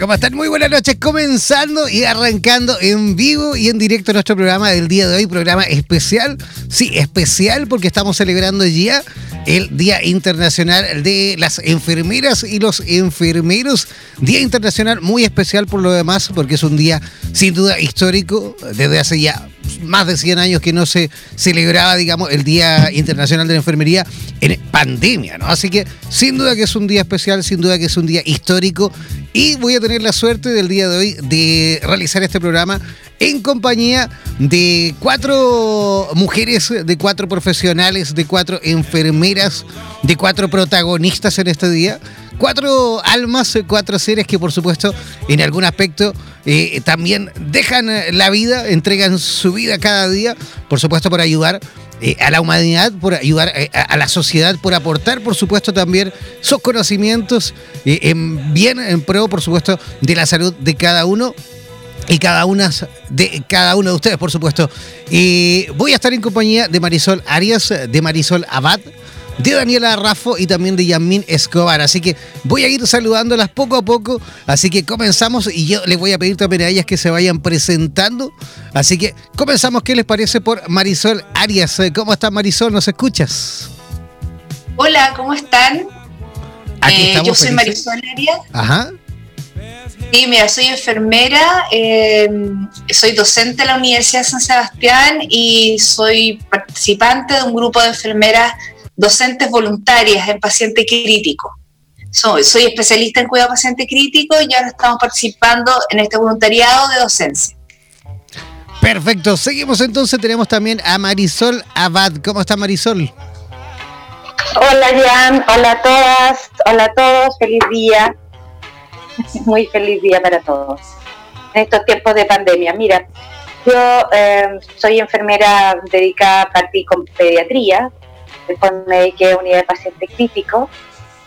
¿Cómo están? Muy buenas noches. Comenzando y arrancando en vivo y en directo nuestro programa del día de hoy, programa especial. Sí, especial porque estamos celebrando ya el Día Internacional de las Enfermeras y los Enfermeros. Día Internacional muy especial por lo demás porque es un día sin duda histórico desde hace ya más de 100 años que no se celebraba, digamos, el Día Internacional de la Enfermería en pandemia, ¿no? Así que sin duda que es un día especial, sin duda que es un día histórico y voy a tener la suerte del día de hoy de realizar este programa en compañía de cuatro mujeres, de cuatro profesionales, de cuatro enfermeras, de cuatro protagonistas en este día. Cuatro almas, cuatro seres que por supuesto en algún aspecto eh, también dejan eh, la vida, entregan su vida cada día, por supuesto por ayudar eh, a la humanidad, por ayudar a, la sociedad, por aportar, por supuesto, también sus conocimientos en bien, en pro, por supuesto, de la salud de cada uno y cada una de cada uno de ustedes, por supuesto. Y voy a estar en compañía de Marisol Arias, de Marisol Abad, de Daniela Raffo y también de Yasmín Escobar. Así que voy a ir saludándolas poco a poco. Así que comenzamos y yo les voy a pedir también a ellas que se vayan presentando. Así que comenzamos. ¿Qué les parece por Marisol Arias? ¿Cómo estás Marisol? ¿Nos escuchas? Hola, ¿cómo están? Eh, yo soy Marisol Arias. Ajá. Sí, mira, soy enfermera, eh, soy docente de la Universidad de San Sebastián y soy participante de un grupo de enfermeras docentes voluntarias en paciente crítico. Soy, soy especialista en cuidado paciente crítico y ahora estamos participando en este voluntariado de docencia. Perfecto, seguimos entonces, tenemos también a Marisol Abad. ¿Cómo está Marisol? Hola Jan, hola a todas, hola a todos, feliz día. Muy feliz día para todos. En estos tiempos de pandemia. Mira, yo eh, soy enfermera dedicada a partir con pediatría, después me dediqué a unidad de paciente crítico,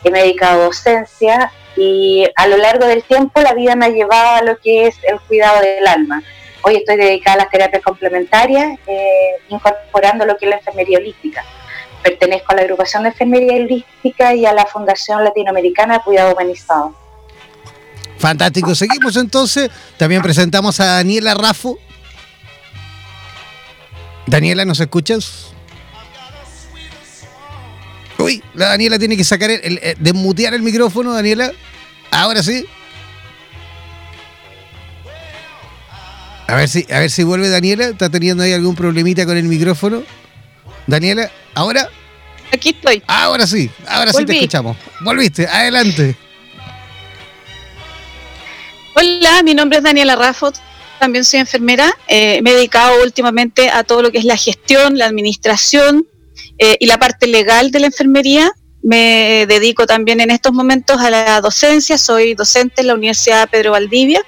y me he dedicado a docencia Y a lo largo del tiempo la vida me ha llevado a lo que es el cuidado del alma. Hoy estoy dedicada a las terapias complementarias, eh, incorporando lo que es la enfermería holística. Pertenezco a la agrupación de enfermería holística y a la Fundación Latinoamericana de Cuidado Humanizado. Fantástico. Seguimos entonces. También presentamos a Daniela Rafo. Daniela, ¿nos escuchas? Uy, la Daniela tiene que sacar el, el, desmutear el micrófono, Daniela. Ahora sí. A ver si, a ver si vuelve Daniela. ¿Está teniendo ahí algún problemita con el micrófono? Daniela, ¿ahora? Aquí estoy. Ahora sí, ahora sí te escuchamos. Volviste, adelante. Hola, mi nombre es Daniela Raffo, también soy enfermera. Eh, me he dedicado últimamente a todo lo que es la gestión, la administración eh, y la parte legal de la enfermería. Me dedico también en estos momentos a la docencia, soy docente en la Universidad Pedro Valdivia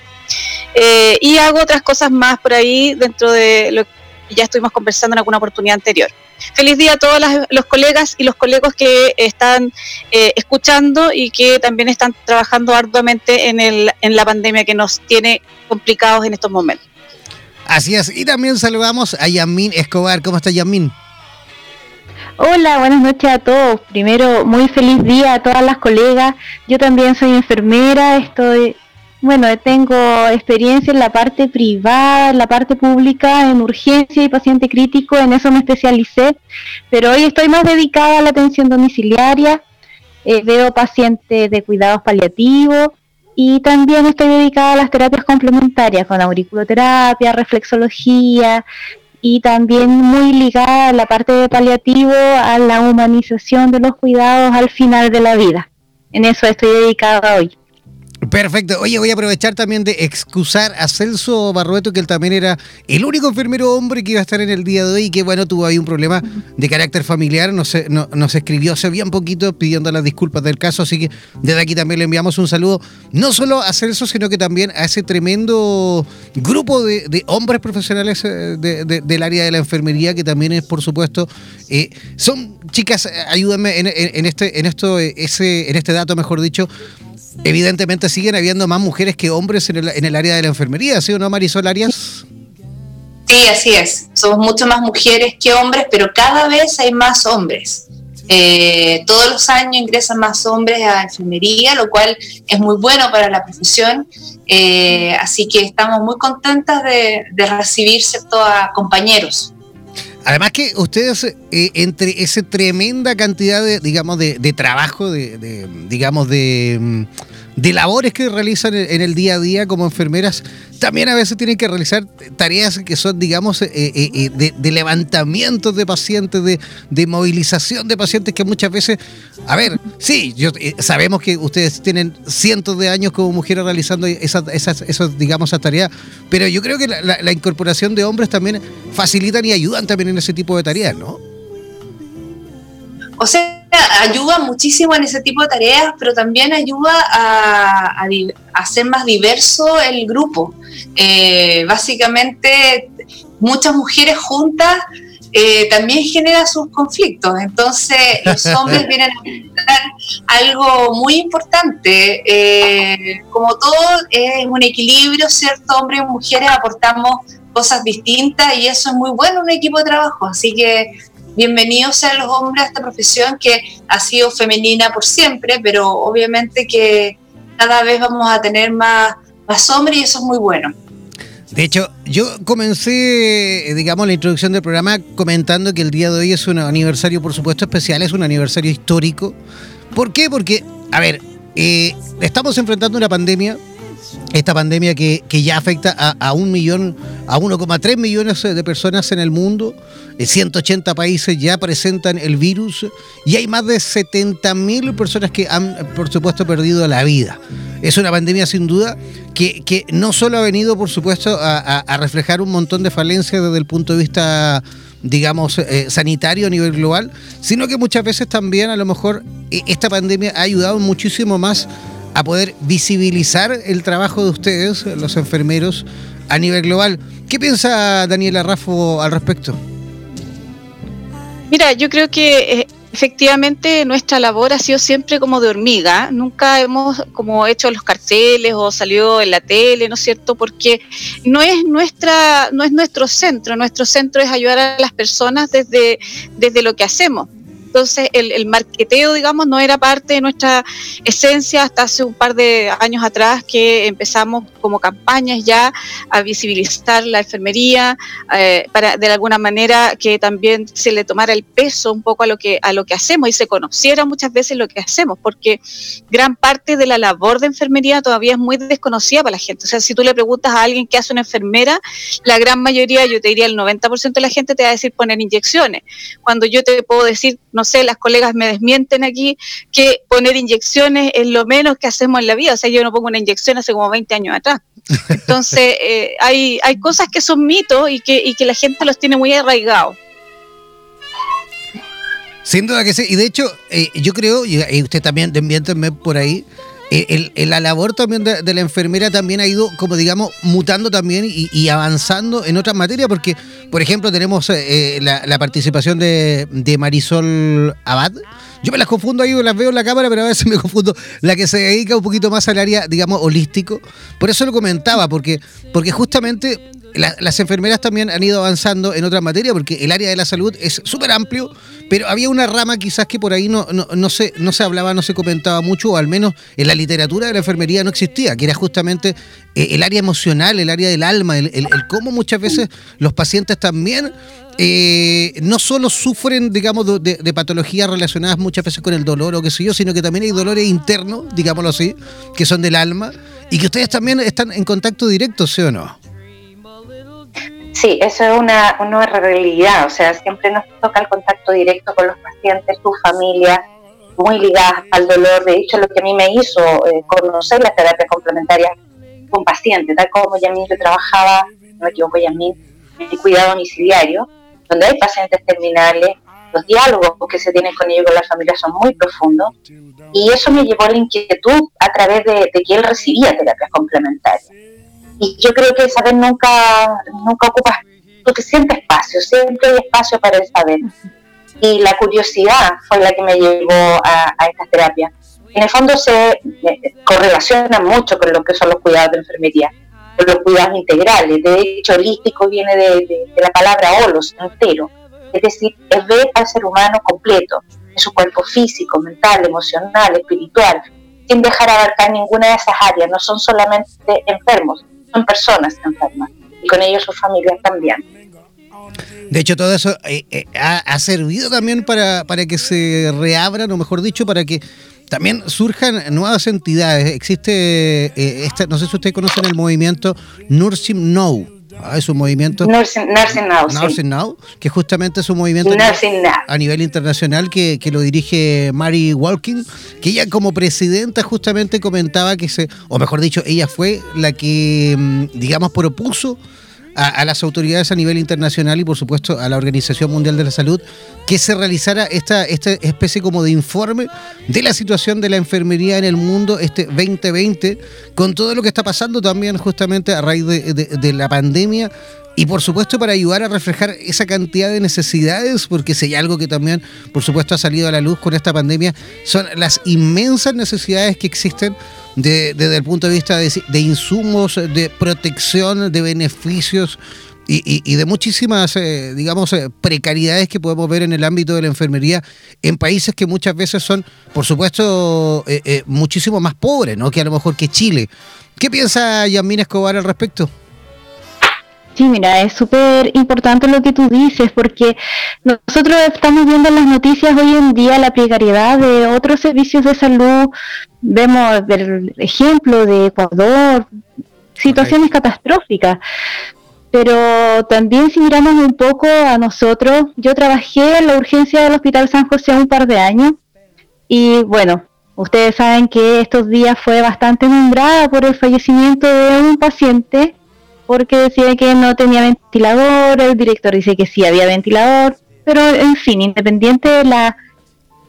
eh, y hago otras cosas más por ahí dentro de lo que ya estuvimos conversando en alguna oportunidad anterior. Feliz día a todos las, los colegas y los colegos que están eh, escuchando y que también están trabajando arduamente en, el, en la pandemia que nos tiene complicados en estos momentos. Así es, y también saludamos a Yamín Escobar. ¿Cómo está Yamín? Hola, buenas noches a todos. Primero, muy feliz día a todas las colegas. Yo también soy enfermera, estoy bueno, tengo experiencia en la parte privada, en la parte pública, en urgencia y paciente crítico, en eso me especialicé, pero hoy estoy más dedicada a la atención domiciliaria, eh, veo pacientes de cuidados paliativos y también estoy dedicada a las terapias complementarias con auriculoterapia, reflexología y también muy ligada a la parte de paliativo, a la humanización de los cuidados al final de la vida. En eso estoy dedicada hoy. Perfecto. Oye, voy a aprovechar también de excusar a Celso Barrueto, que él también era el único enfermero hombre que iba a estar en el día de hoy y que, bueno, tuvo ahí un problema de carácter familiar. Nos, no, nos escribió hace bien poquito pidiendo las disculpas del caso, así que desde aquí también le enviamos un saludo, no solo a Celso, sino que también a ese tremendo grupo de, hombres profesionales de, del área de la enfermería, que también es, por supuesto, eh, son chicas, ayúdenme en, en, en, este, en, esto, ese, en este dato, mejor dicho, evidentemente siguen habiendo más mujeres que hombres en el, en el área de la enfermería, ¿sí o no, Marisol Arias? Sí, así es. Somos mucho más mujeres que hombres, pero cada vez hay más hombres. Eh, todos los años ingresan más hombres a enfermería, lo cual es muy bueno para la profesión. Eh, así que estamos muy contentas de, de recibir ciertos compañeros. Además que ustedes, eh, entre esa tremenda cantidad de, digamos, de, de trabajo, de, de, digamos, de, de labores que realizan en el día a día como enfermeras, también a veces tienen que realizar tareas que son, digamos, eh, eh, de, de, levantamiento de pacientes, de, de, movilización de pacientes que muchas veces, a ver, sí, yo, eh, sabemos que ustedes tienen cientos de años como mujeres realizando esas, digamos, tareas, pero yo creo que la, la, la incorporación de hombres también facilitan y ayudan también en ese tipo de tareas, ¿no? O sea, ayuda muchísimo en ese tipo de tareas, pero también ayuda a, a, a hacer más diverso el grupo. Eh, básicamente, muchas mujeres juntas eh, también genera sus conflictos. Entonces, los hombres vienen a presentar algo muy importante. Eh, como todo, es un equilibrio, ¿cierto? Hombres y mujeres aportamos cosas distintas y eso es muy bueno en un equipo de trabajo. Así que bienvenidos sean los hombres a esta profesión que ha sido femenina por siempre, pero obviamente que cada vez vamos a tener más, más hombres y eso es muy bueno. De hecho, yo comencé, digamos, la introducción del programa comentando que el día de hoy es un aniversario, por supuesto, especial, es un aniversario histórico. ¿Por qué? Porque, a ver, eh, estamos enfrentando una pandemia, esta pandemia que, que ya afecta a, un millón, a 1,3 millones de personas en el mundo. 180 países ya presentan el virus y hay más de 70 mil personas que han, por supuesto, perdido la vida. Es una pandemia sin duda que, que no solo ha venido, por supuesto, a, reflejar un montón de falencias desde el punto de vista, digamos, eh, sanitario a nivel global, sino que muchas veces también a lo mejor esta pandemia ha ayudado muchísimo más a poder visibilizar el trabajo de ustedes, los enfermeros, a nivel global. ¿Qué piensa Daniela Raffo al respecto? Mira, yo creo que eh, efectivamente nuestra labor ha sido siempre como de hormiga, nunca hemos como hecho los carteles o salido en la tele, ¿no es cierto? Porque no es nuestra, no es nuestro centro, nuestro centro es ayudar a las personas desde, desde lo que hacemos. Entonces, el, el, marqueteo, digamos, no era parte de nuestra esencia hasta hace un par de años atrás que empezamos como campañas ya a visibilizar la enfermería, eh, para de alguna manera que también se le tomara el peso un poco a lo que a lo que hacemos y se conociera muchas veces lo que hacemos, porque gran parte de la labor de enfermería todavía es muy desconocida para la gente. O sea, si tú le preguntas a alguien qué hace una enfermera, la gran mayoría, yo te diría el 90% de la gente te va a decir poner inyecciones. Cuando yo te puedo decir, no no sé, las colegas me desmienten aquí, que poner inyecciones es lo menos que hacemos en la vida. O sea, yo no pongo una inyección hace como 20 años atrás. Entonces, eh, hay, hay cosas que son mitos y que, y que la gente los tiene muy arraigados. Sin duda que sí. Y de hecho, eh, yo creo, y usted también, desmiéntenme por ahí, el, el, la labor también de, de, la enfermera también ha ido, como digamos, mutando también y, y avanzando en otras materias, porque, por ejemplo, tenemos eh, la, la, participación de, de, Marisol Abad. Yo me las confundo ahí, las veo en la cámara, pero a veces me confundo. La que se dedica un poquito más al área, digamos, holístico. Por eso lo comentaba, porque, porque justamente la, las enfermeras también han ido avanzando en otras materias, porque el área de la salud es súper amplio, pero había una rama quizás que por ahí no, no, no, se, no se hablaba, no se comentaba mucho, o al menos en la literatura de la enfermería no existía, que era justamente eh, el área emocional, el área del alma, el, el, el cómo muchas veces los pacientes también eh, no solo sufren, digamos, de, de, patologías relacionadas muchas veces con el dolor o qué sé yo, sino que también hay dolores internos, digámoslo así, que son del alma, y que ustedes también están en contacto directo, ¿sí o no? Sí, eso es una, una realidad, o sea, siempre nos toca el contacto directo con los pacientes, su familia, muy ligadas al dolor. De hecho, lo que a mí me hizo eh, conocer las terapias complementarias con pacientes, tal como Yamín yo trabajaba, no me equivoco, Yamín, en cuidado domiciliario, donde hay pacientes terminales, los diálogos que se tienen con ellos con la familia son muy profundos, y eso me llevó a la inquietud a través de, de que él recibía terapias complementarias y yo creo que el saber nunca, nunca ocupa suficiente espacio, siempre hay espacio para el saber. Y la curiosidad fue la que me llevó a, a esta terapia. En el fondo se eh, correlaciona mucho con lo que son los cuidados de enfermería, con los cuidados integrales. De hecho, holístico viene de, de la palabra holos, entero. Es decir, es ver al ser humano completo, en su cuerpo físico, mental, emocional, espiritual, sin dejar abarcar ninguna de esas áreas. No son solamente enfermos, son personas enfermas y con ellos sus familias también. De hecho, todo eso eh, eh, ha, servido también para, para que se reabran, o mejor dicho, para que también surjan nuevas entidades. Existe, eh, esta, no sé si ustedes conocen el movimiento Nursing Now. Ah, es un movimiento. Nursing, nursing Now. Nursing sí. Now, que justamente es un movimiento nursing a, a nivel internacional que, que, lo dirige Mary Walking, que ella como presidenta justamente comentaba que se, o mejor dicho, ella fue la que, mm, digamos, propuso a, las autoridades a nivel internacional y por supuesto a la Organización Mundial de la Salud que se realizara esta, esta especie como de informe de la situación de la enfermería en el mundo este 2020 con todo lo que está pasando también justamente a raíz de, de la pandemia y por supuesto para ayudar a reflejar esa cantidad de necesidades, porque si hay algo que también por supuesto ha salido a la luz con esta pandemia, son las inmensas necesidades que existen de, desde el punto de vista de, insumos, de protección, de beneficios. Y, de muchísimas, eh, digamos, eh, precariedades que podemos ver en el ámbito de la enfermería en países que muchas veces son, por supuesto, eh, eh muchísimo más pobres, ¿no? Que a lo mejor que Chile. ¿Qué piensa Yasmina Escobar al respecto? Sí, mira, es súper importante lo que tú dices, porque nosotros estamos viendo en las noticias hoy en día la precariedad de otros servicios de salud, vemos el ejemplo de Ecuador, situaciones okay. catastróficas, pero también si miramos un poco a nosotros, yo trabajé en la urgencia del Hospital San José un par de años, y bueno, ustedes saben que estos días fue bastante nombrada por el fallecimiento de un paciente porque decía que no tenía ventilador, el director dice que sí había ventilador, pero en fin, independiente de la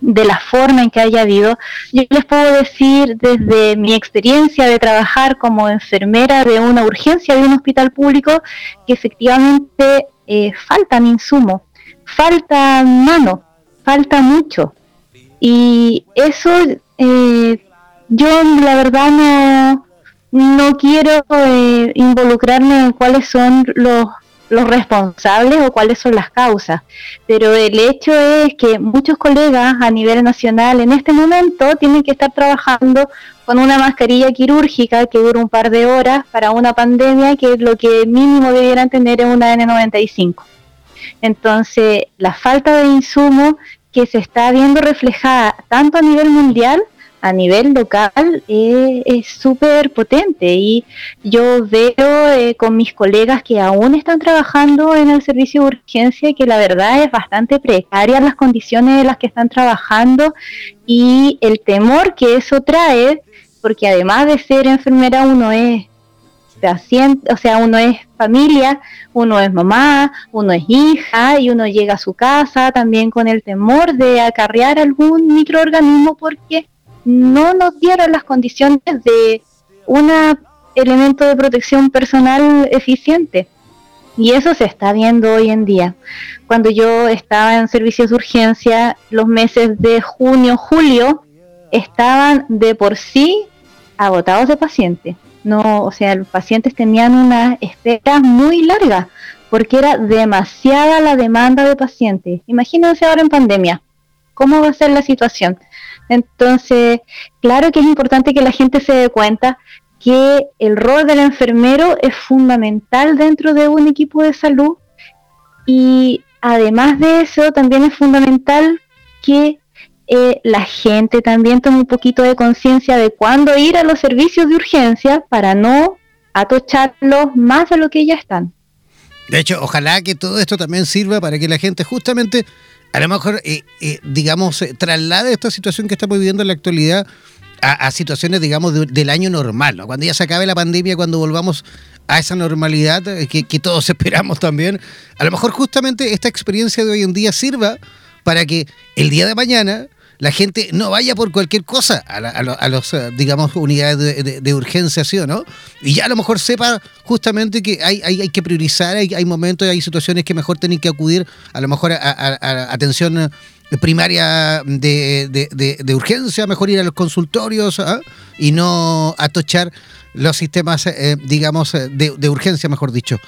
de la forma en que haya habido, yo les puedo decir desde mi experiencia de trabajar como enfermera de una urgencia de un hospital público que efectivamente eh, faltan insumos, faltan manos, falta mucho. Y eso eh, yo la verdad no, no quiero eh, involucrarme en cuáles son los, responsables o cuáles son las causas, pero el hecho es que muchos colegas a nivel nacional en este momento tienen que estar trabajando con una mascarilla quirúrgica que dura un par de horas para una pandemia que lo que mínimo debieran tener es una N95. Entonces, la falta de insumo que se está viendo reflejada tanto a nivel mundial a nivel local es súper potente. Y yo veo eh, con mis colegas que aún están trabajando en el servicio de urgencia que la verdad es bastante precaria las condiciones en las que están trabajando y el temor que eso trae, porque además de ser enfermera uno es paciente, o sea, uno es familia, uno es mamá, uno es hija y uno llega a su casa también con el temor de acarrear algún microorganismo porque no nos dieron las condiciones de un elemento de protección personal eficiente. Y eso se está viendo hoy en día. Cuando yo estaba en servicios de urgencia, los meses de junio, julio, estaban de por sí agotados de pacientes. No, o sea, los pacientes tenían una espera muy larga porque era demasiada la demanda de pacientes. Imagínense ahora en pandemia, ¿cómo va a ser la situación? Entonces, claro que es importante que la gente se dé cuenta que el rol del enfermero es fundamental dentro de un equipo de salud y además de eso también es fundamental que eh, la gente también tome un poquito de conciencia de cuándo ir a los servicios de urgencia para no atocharlos más de lo que ya están. De hecho, ojalá que todo esto también sirva para que la gente justamente a lo mejor, eh, eh, digamos, eh, traslade esta situación que estamos viviendo en la actualidad a, situaciones, digamos, del año normal, ¿no? Cuando ya se acabe la pandemia, cuando volvamos a esa normalidad que todos esperamos también, a lo mejor justamente esta experiencia de hoy en día sirva para que el día de mañana la gente no vaya por cualquier cosa a, a, los, eh, digamos, unidades de, urgencia, ¿sí o no? Y ya a lo mejor sepa justamente que hay, hay, que priorizar, hay, hay momentos, hay situaciones que mejor tienen que acudir a lo mejor a, atención primaria de, urgencia, mejor ir a los consultorios ¿ah? y no atochar los sistemas, eh, digamos, de, urgencia, mejor dicho.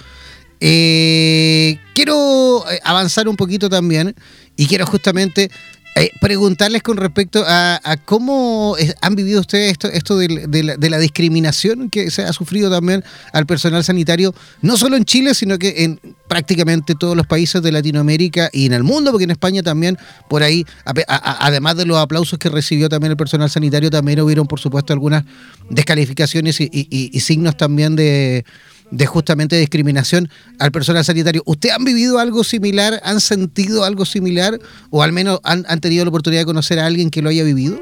Eh, quiero avanzar un poquito también y quiero justamente eh, preguntarles con respecto a, cómo han vivido ustedes esto, esto de, la, discriminación que se ha sufrido también al personal sanitario, no solo en Chile, sino que en prácticamente todos los países de Latinoamérica y en el mundo, porque en España también, por ahí, además de los aplausos que recibió también el personal sanitario, también hubieron, por supuesto, algunas descalificaciones y signos también de de justamente discriminación al personal sanitario. ¿Usted han vivido algo similar? ¿Han sentido algo similar? ¿O al menos han, han tenido la oportunidad de conocer a alguien que lo haya vivido?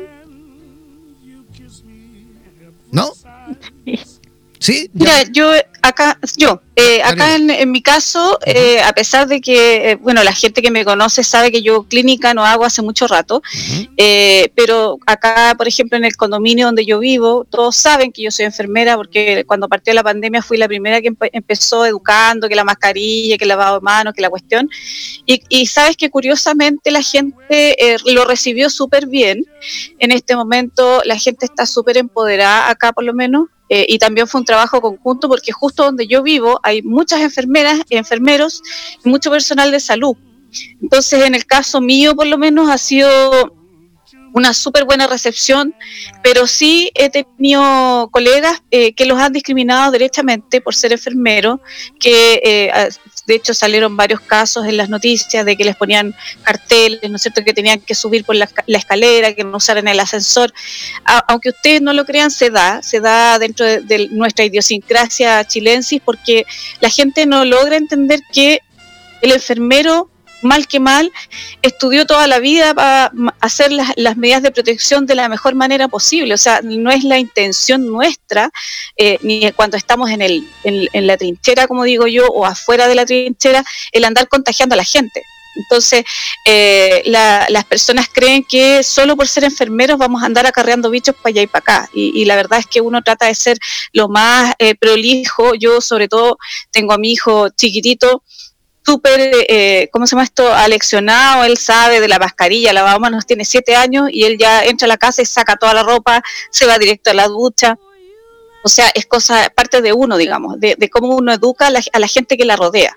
¿No? Sí. Mira, yo acá, yo, eh, acá en, mi caso, eh, a pesar de que, eh, bueno, la gente que me conoce sabe que yo clínica no hago hace mucho rato, pero acá, por ejemplo, en el condominio donde yo vivo, todos saben que yo soy enfermera porque cuando partió la pandemia fui la primera que empezó educando, que la mascarilla, que el lavado de manos, que la cuestión. Y, y sabes que curiosamente la gente lo recibió súper bien. En este momento la gente está súper empoderada acá por lo menos. Eh, y también fue un trabajo conjunto porque justo donde yo vivo hay muchas enfermeras, enfermeros y mucho personal de salud. Entonces, en el caso mío, por lo menos, ha sido una súper buena recepción, pero sí he tenido colegas eh, que los han discriminado derechamente por ser enfermeros, que eh, de hecho salieron varios casos en las noticias de que les ponían carteles, ¿no es cierto?, que tenían que subir por la, escalera, que no usaran el ascensor. aunque ustedes no lo crean, se da, se da dentro de, nuestra idiosincrasia chilensis porque la gente no logra entender que el enfermero mal que mal, estudió toda la vida para hacer las, medidas de protección de la mejor manera posible. O sea, no es la intención nuestra, eh, ni cuando estamos en, el, en, la trinchera, como digo yo, o afuera de la trinchera, el andar contagiando a la gente. Entonces, eh, las personas creen que solo por ser enfermeros vamos a andar acarreando bichos para allá y para acá. Y, la verdad es que uno trata de ser lo más eh, prolijo. Yo, sobre todo, tengo a mi hijo chiquitito súper, eh, ¿cómo se llama esto? Aleccionado, él sabe de la mascarilla, la manos, tiene siete años y él ya entra a la casa y saca toda la ropa, se va directo a la ducha. O sea, es cosa, parte de uno, digamos, de, cómo uno educa a la, gente que la rodea.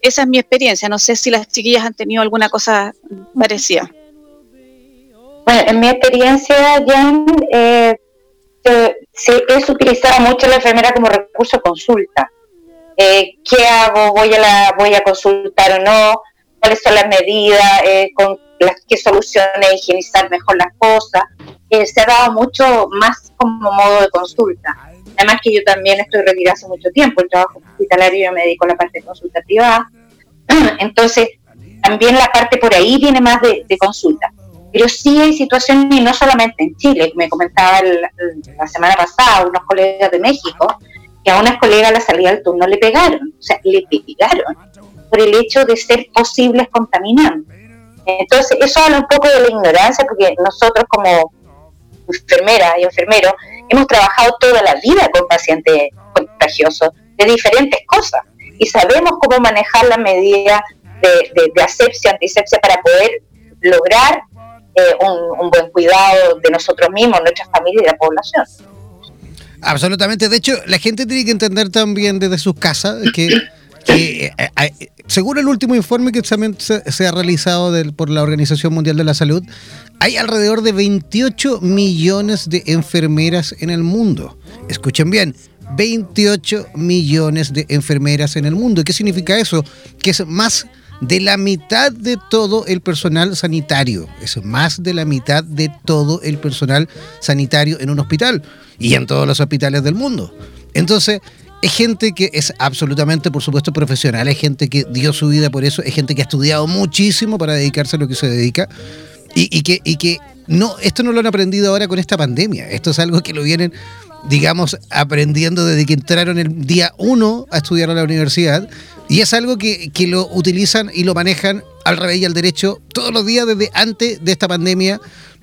Esa es mi experiencia. No sé si las chiquillas han tenido alguna cosa parecida. Bueno, en mi experiencia, Jan, eh, se, es utilizada mucho la enfermera como recurso de consulta. Eh, ¿Qué hago? ¿Voy a, la, ¿Voy a consultar o no? ¿Cuáles son las medidas? Eh, con las, ¿Qué soluciones? Higienizar mejor las cosas. Eh, se ha dado mucho más como modo de consulta. Además que yo también estoy retirada hace mucho tiempo, el trabajo hospitalario yo me dedico a la parte consultativa. Entonces, también la parte por ahí viene más de, consulta. Pero sí hay situaciones, y no solamente en Chile, me comentaba la semana pasada unos colegas de México, que a unas colegas a la salida del turno le pegaron, o sea, le pegaron por el hecho de ser posibles contaminantes. Entonces, eso habla un poco de la ignorancia, porque nosotros como enfermeras y enfermeros hemos trabajado toda la vida con pacientes contagiosos de diferentes cosas y sabemos cómo manejar la medida de, asepsia, antisepsia para poder lograr eh, un, buen cuidado de nosotros mismos, nuestras familias y la población. Absolutamente. De hecho, la gente tiene que entender también desde sus casas que, eh, eh, según el último informe que se, se ha realizado por la Organización Mundial de la Salud, hay alrededor de 28 millones de enfermeras en el mundo. Escuchen bien, 28 millones de enfermeras en el mundo. ¿Y qué significa eso? Que es más de la mitad de todo el personal sanitario. Es más de la mitad de todo el personal sanitario en un hospital y en todos los hospitales del mundo. Entonces, es gente que es absolutamente, por supuesto, profesional, es gente que dio su vida por eso, es gente que ha estudiado muchísimo para dedicarse a lo que se dedica y, que, y que no, esto no lo han aprendido ahora con esta pandemia, esto es algo que lo vienen, digamos, aprendiendo desde que entraron el día uno a estudiar a la universidad y es algo que, que lo utilizan y lo manejan al revés y al derecho todos los días desde antes de esta pandemia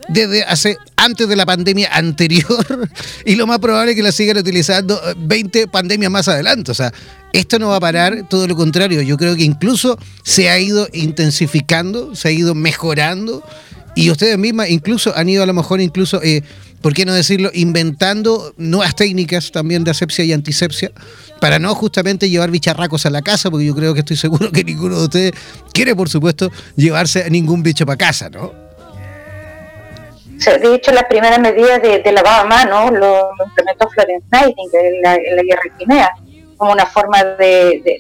desde hace antes de la pandemia anterior y lo más probable es que la sigan utilizando 20 eh, pandemias más adelante. O sea, esto no va a parar, todo lo contrario. Yo creo que incluso se ha ido intensificando, se ha ido mejorando y ustedes mismas incluso han ido a lo mejor incluso, eh, ¿por qué no decirlo?, inventando nuevas técnicas también de asepsia y antisepsia para no justamente llevar bicharracos a la casa, porque yo creo que estoy seguro que ninguno de ustedes quiere, por supuesto, llevarse a ningún bicho para casa, ¿no? de hecho, las primeras medidas de, lavado a mano lo, implementó Florence Nightingale en la, en la guerra Crimea, como una forma de,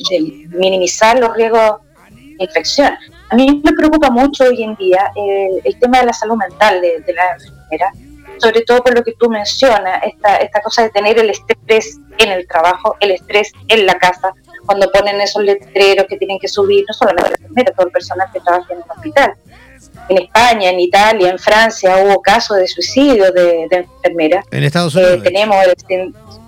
minimizar los riesgos de infección. A mí me preocupa mucho hoy en día el, tema de la salud mental de, la enfermera, sobre todo por lo que tú mencionas, esta, esta cosa de tener el estrés en el trabajo, el estrés en la casa, cuando ponen esos letreros que tienen que subir, no solamente la enfermera, todo el personal que trabaja en el hospital en España, en Italia, en Francia hubo casos de suicidio de, enfermeras. En Estados Unidos. Eh, tenemos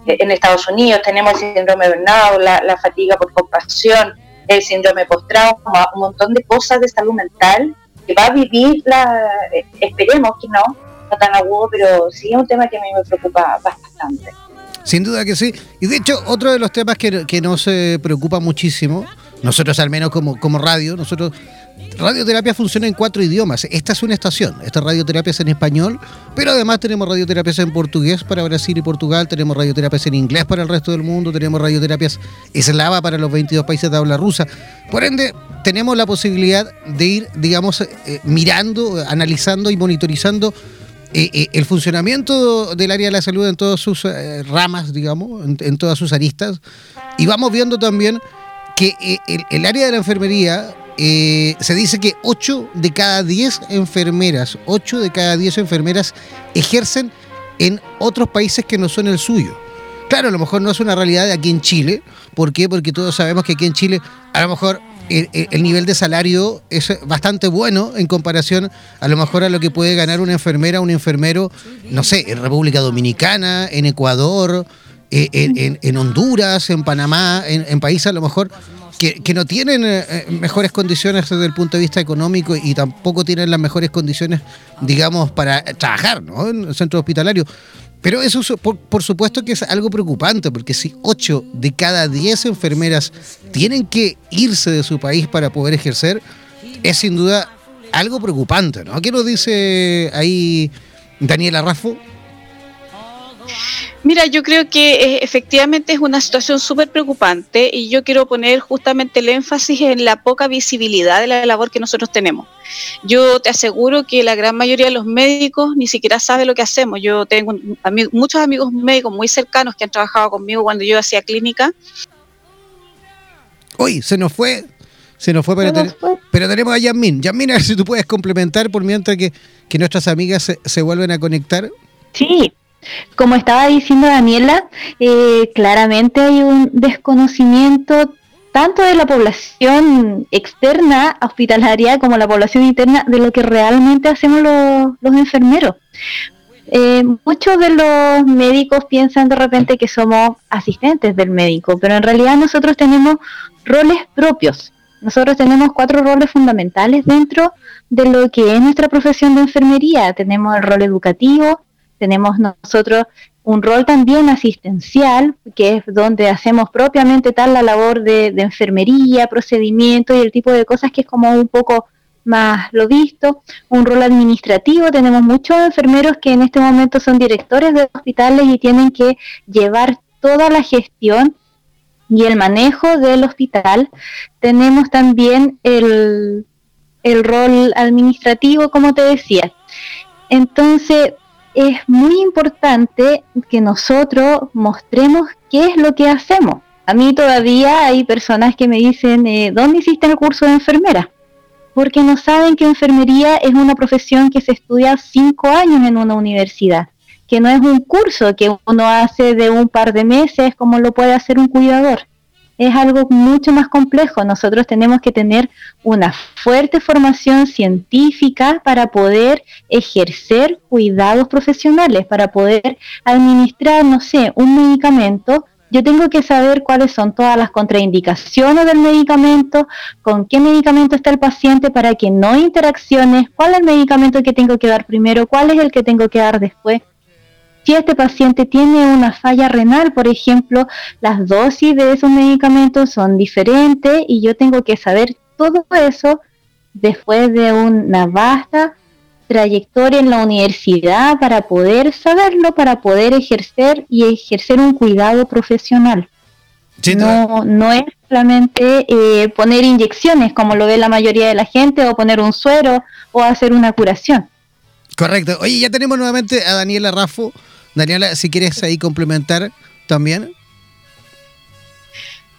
en Estados Unidos tenemos el síndrome de burnout, la, fatiga por compasión, el síndrome post-trauma, un montón de cosas de salud mental que va a vivir, la, eh, esperemos que no tan agudo, pero sí es un tema que a mí me preocupa bastante. Sin duda que sí. Y de hecho, otro de los temas que, que nos preocupa muchísimo, nosotros al menos como, como radio, nosotros radioterapia funciona en cuatro idiomas. Esta es una estación. Esta radioterapia es en español, pero además tenemos radioterapias en portugués para Brasil y Portugal, tenemos radioterapias en inglés para el resto del mundo, tenemos radioterapias eslava para los 22 países de habla rusa. Por ende, tenemos la posibilidad de ir, digamos, eh, mirando, analizando y monitorizando eh, eh, el funcionamiento del área de la salud en todas sus ramas, digamos, en, todas sus aristas. Y vamos viendo también que el área de la enfermería eh, se dice que 8 de cada 10 enfermeras, 8 de cada 10 enfermeras ejercen en otros países que no son el suyo. Claro, a lo mejor no es una realidad aquí en Chile. ¿Por qué? Porque todos sabemos que aquí en Chile a lo mejor el, nivel de salario es bastante bueno en comparación a lo mejor a lo que puede ganar una enfermera, un enfermero, no sé, en República Dominicana, en Ecuador, eh, en, Honduras, en Panamá, en, países a lo mejor que, no tienen eh, eh, mejores condiciones desde el punto de vista económico y tampoco tienen las mejores condiciones, digamos, para trabajar ¿no? en el centro hospitalario. Pero eso, por, por, supuesto que es algo preocupante, porque si 8 de cada 10 enfermeras tienen que irse de su país para poder ejercer, es sin duda algo preocupante, ¿no? ¿Qué nos dice ahí Daniela Raffo? Mira, yo creo que eh, efectivamente es una situación súper preocupante y yo quiero poner justamente el énfasis en la poca visibilidad de la labor que nosotros tenemos. Yo te aseguro que la gran mayoría de los médicos ni siquiera sabe lo que hacemos. Yo tengo muchos amigos médicos muy cercanos que han trabajado conmigo cuando yo hacía clínica. Uy, se nos fue. Se nos fue, pero, pero tenemos a Yasmin. Yasmin, a ver si tú puedes complementar por mientras que, que nuestras amigas se, se vuelven a conectar. Sí, como estaba diciendo Daniela, eh, claramente hay un desconocimiento tanto de la población externa hospitalaria como la población interna de lo que realmente hacemos los, enfermeros. Eh, muchos de los médicos piensan de repente que somos asistentes del médico, pero en realidad nosotros tenemos roles propios. Nosotros tenemos cuatro roles fundamentales dentro de lo que es nuestra profesión de enfermería. Tenemos el rol educativo, tenemos nosotros un rol también asistencial, que es donde hacemos propiamente tal la labor de, enfermería, procedimiento y el tipo de cosas que es como un poco más lo visto. Un rol administrativo, tenemos muchos enfermeros que en este momento son directores de hospitales y tienen que llevar toda la gestión y el manejo del hospital. Tenemos también el, el rol administrativo, como te decía. Entonces, es muy importante que nosotros mostremos qué es lo que hacemos. A mí todavía hay personas que me dicen, eh, ¿dónde hiciste el curso de enfermera? Porque no saben que enfermería es una profesión que se estudia cinco años en una universidad, que no es un curso que uno hace de un par de meses como lo puede hacer un cuidador es algo mucho más complejo. Nosotros tenemos que tener una fuerte formación científica para poder ejercer cuidados profesionales, para poder administrar, no sé, un medicamento. Yo tengo que saber cuáles son todas las contraindicaciones del medicamento, con qué medicamento está el paciente para que no interacciones, cuál es el medicamento que tengo que dar primero, cuál es el que tengo que dar después si este paciente tiene una falla renal, por ejemplo, las dosis de esos medicamentos son diferentes y yo tengo que saber todo eso después de una vasta trayectoria en la universidad para poder saberlo, para poder ejercer y ejercer un cuidado profesional. no, no es solamente eh, poner inyecciones como lo ve la mayoría de la gente o poner un suero o hacer una curación. Correcto. Oye, ya tenemos nuevamente a Daniela Raffo Daniela, si quieres ahí complementar también.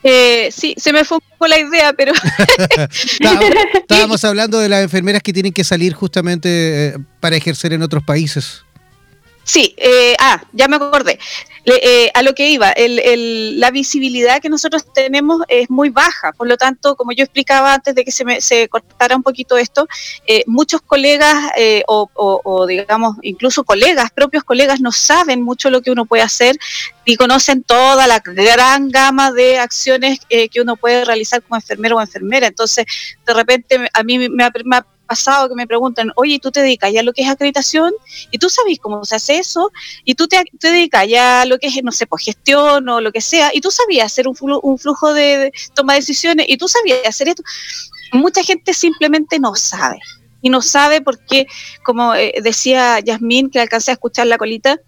Eh, sí, se me fue un poco la idea, pero... estábamos, hablando de las enfermeras que tienen que salir justamente eh, para ejercer en otros países. Sí, eh, ah, ya me acordé. Eh, a lo que iba, el, la visibilidad que nosotros tenemos es muy baja, por lo tanto, como yo explicaba antes de que se, me, se cortara un poquito esto, eh, muchos colegas o, o, digamos, incluso colegas, propios colegas, no saben mucho lo que uno puede hacer y conocen toda la gran gama de acciones que uno puede realizar como enfermero o enfermera. Entonces, de repente, a mí me, me, me pasado que me preguntan, oye, ¿tú te dedicas ya a lo que es acreditación? ¿Y tú sabes cómo se hace eso? ¿Y tú te, dedicas ya a lo que es, no sé, pues gestión o lo que sea? ¿Y tú sabías hacer un, un flujo de, toma de decisiones? ¿Y tú sabías hacer esto? Mucha gente simplemente no sabe. Y no sabe porque, como eh, decía Yasmín, que alcancé a escuchar la colita,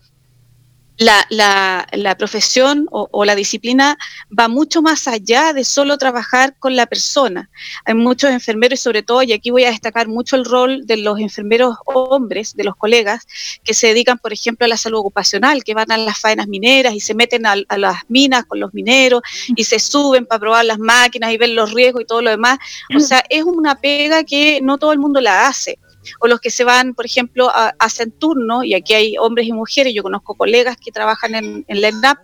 la, la, la profesión o, la disciplina va mucho más allá de solo trabajar con la persona. Hay muchos enfermeros y sobre todo, y aquí voy a destacar mucho el rol de los enfermeros hombres, de los colegas, que se dedican, por ejemplo, a la salud ocupacional, que van a las faenas mineras y se meten a, a las minas con los mineros y se suben para probar las máquinas y ver los riesgos y todo lo demás. O sea, es una pega que no todo el mundo la hace o los que se van, por ejemplo, a, hacen turnos, y aquí hay hombres y mujeres, yo conozco colegas que trabajan en, en la ENAP,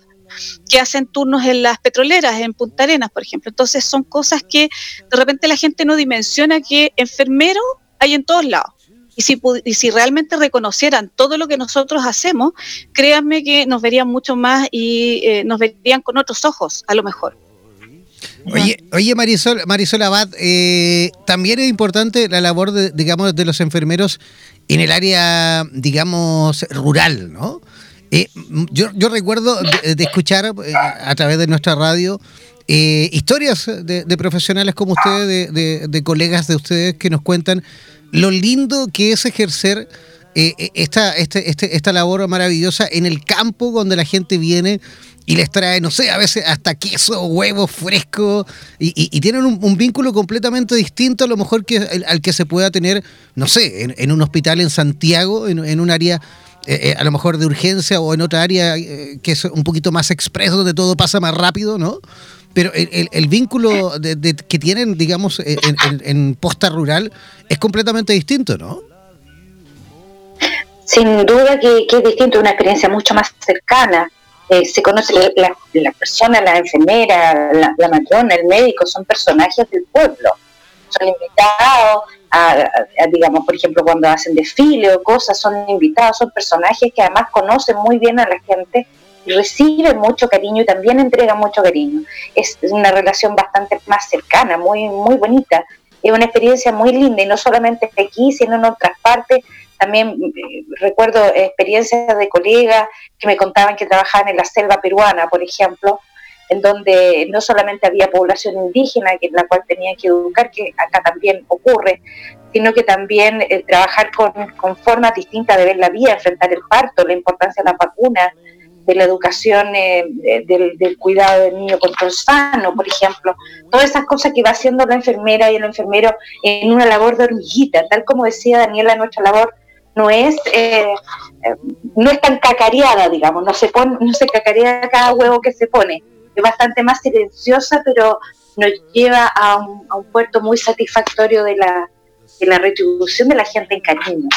que hacen turnos en las petroleras, en Punta Arenas, por ejemplo. Entonces son cosas que de repente la gente no dimensiona que enfermeros hay en todos lados. Y si, y si realmente reconocieran todo lo que nosotros hacemos, créanme que nos verían mucho más y eh, nos verían con otros ojos, a lo mejor. Oye, oye Marisol, Marisol Abad, eh, también es importante la labor, de, digamos, de los enfermeros en el área, digamos, rural, ¿no? Eh, yo, yo recuerdo de, de escuchar eh, a través de nuestra radio eh, historias de, de profesionales como ustedes, de, de- de colegas de ustedes que nos cuentan lo lindo que es ejercer eh, eh, esta, este, este- esta labor maravillosa en el campo donde la gente viene y les trae, no sé, a veces hasta queso, huevos frescos y, tienen un, vínculo completamente distinto a lo mejor que al que se pueda tener, no sé, en, un hospital en Santiago, en, en un área eh, eh, a lo mejor de urgencia o en otra área que es un poquito más expreso, donde todo pasa más rápido, ¿no? Pero el, el- el vínculo de- de- que tienen, digamos, en- en posta rural es completamente distinto, ¿no? Sin duda que, es distinto, una experiencia mucho más cercana. Eh, se conoce la, la, la persona, la enfermera, la, la matrona, el médico, son personajes del pueblo. Son invitados a, digamos, por ejemplo, cuando hacen desfile o cosas, son invitados, son personajes que además conocen muy bien a la gente y reciben mucho cariño y también entregan mucho cariño. Es una relación bastante más cercana, muy, muy bonita. Es una experiencia muy linda y no solamente aquí, sino en otras partes también eh, recuerdo experiencias de colegas que me contaban que trabajaban en la selva peruana, por ejemplo, en donde no solamente había población indígena, que la cual tenían que educar, que acá también ocurre, sino que también eh, trabajar con, con formas distintas de ver la vida, enfrentar el parto, la importancia de la vacuna, de la educación, eh, de- del, del cuidado del niño control sano, por ejemplo. Todas esas cosas que va haciendo la enfermera y el enfermero en una labor de hormiguita, tal como decía Daniela, nuestra labor no es eh, eh, no es tan cacareada, digamos, no se pone, no se cacarea cada huevo que se pone, es bastante más silenciosa, pero nos lleva a un, a un puerto muy satisfactorio de la, de la retribución de la gente en cariño.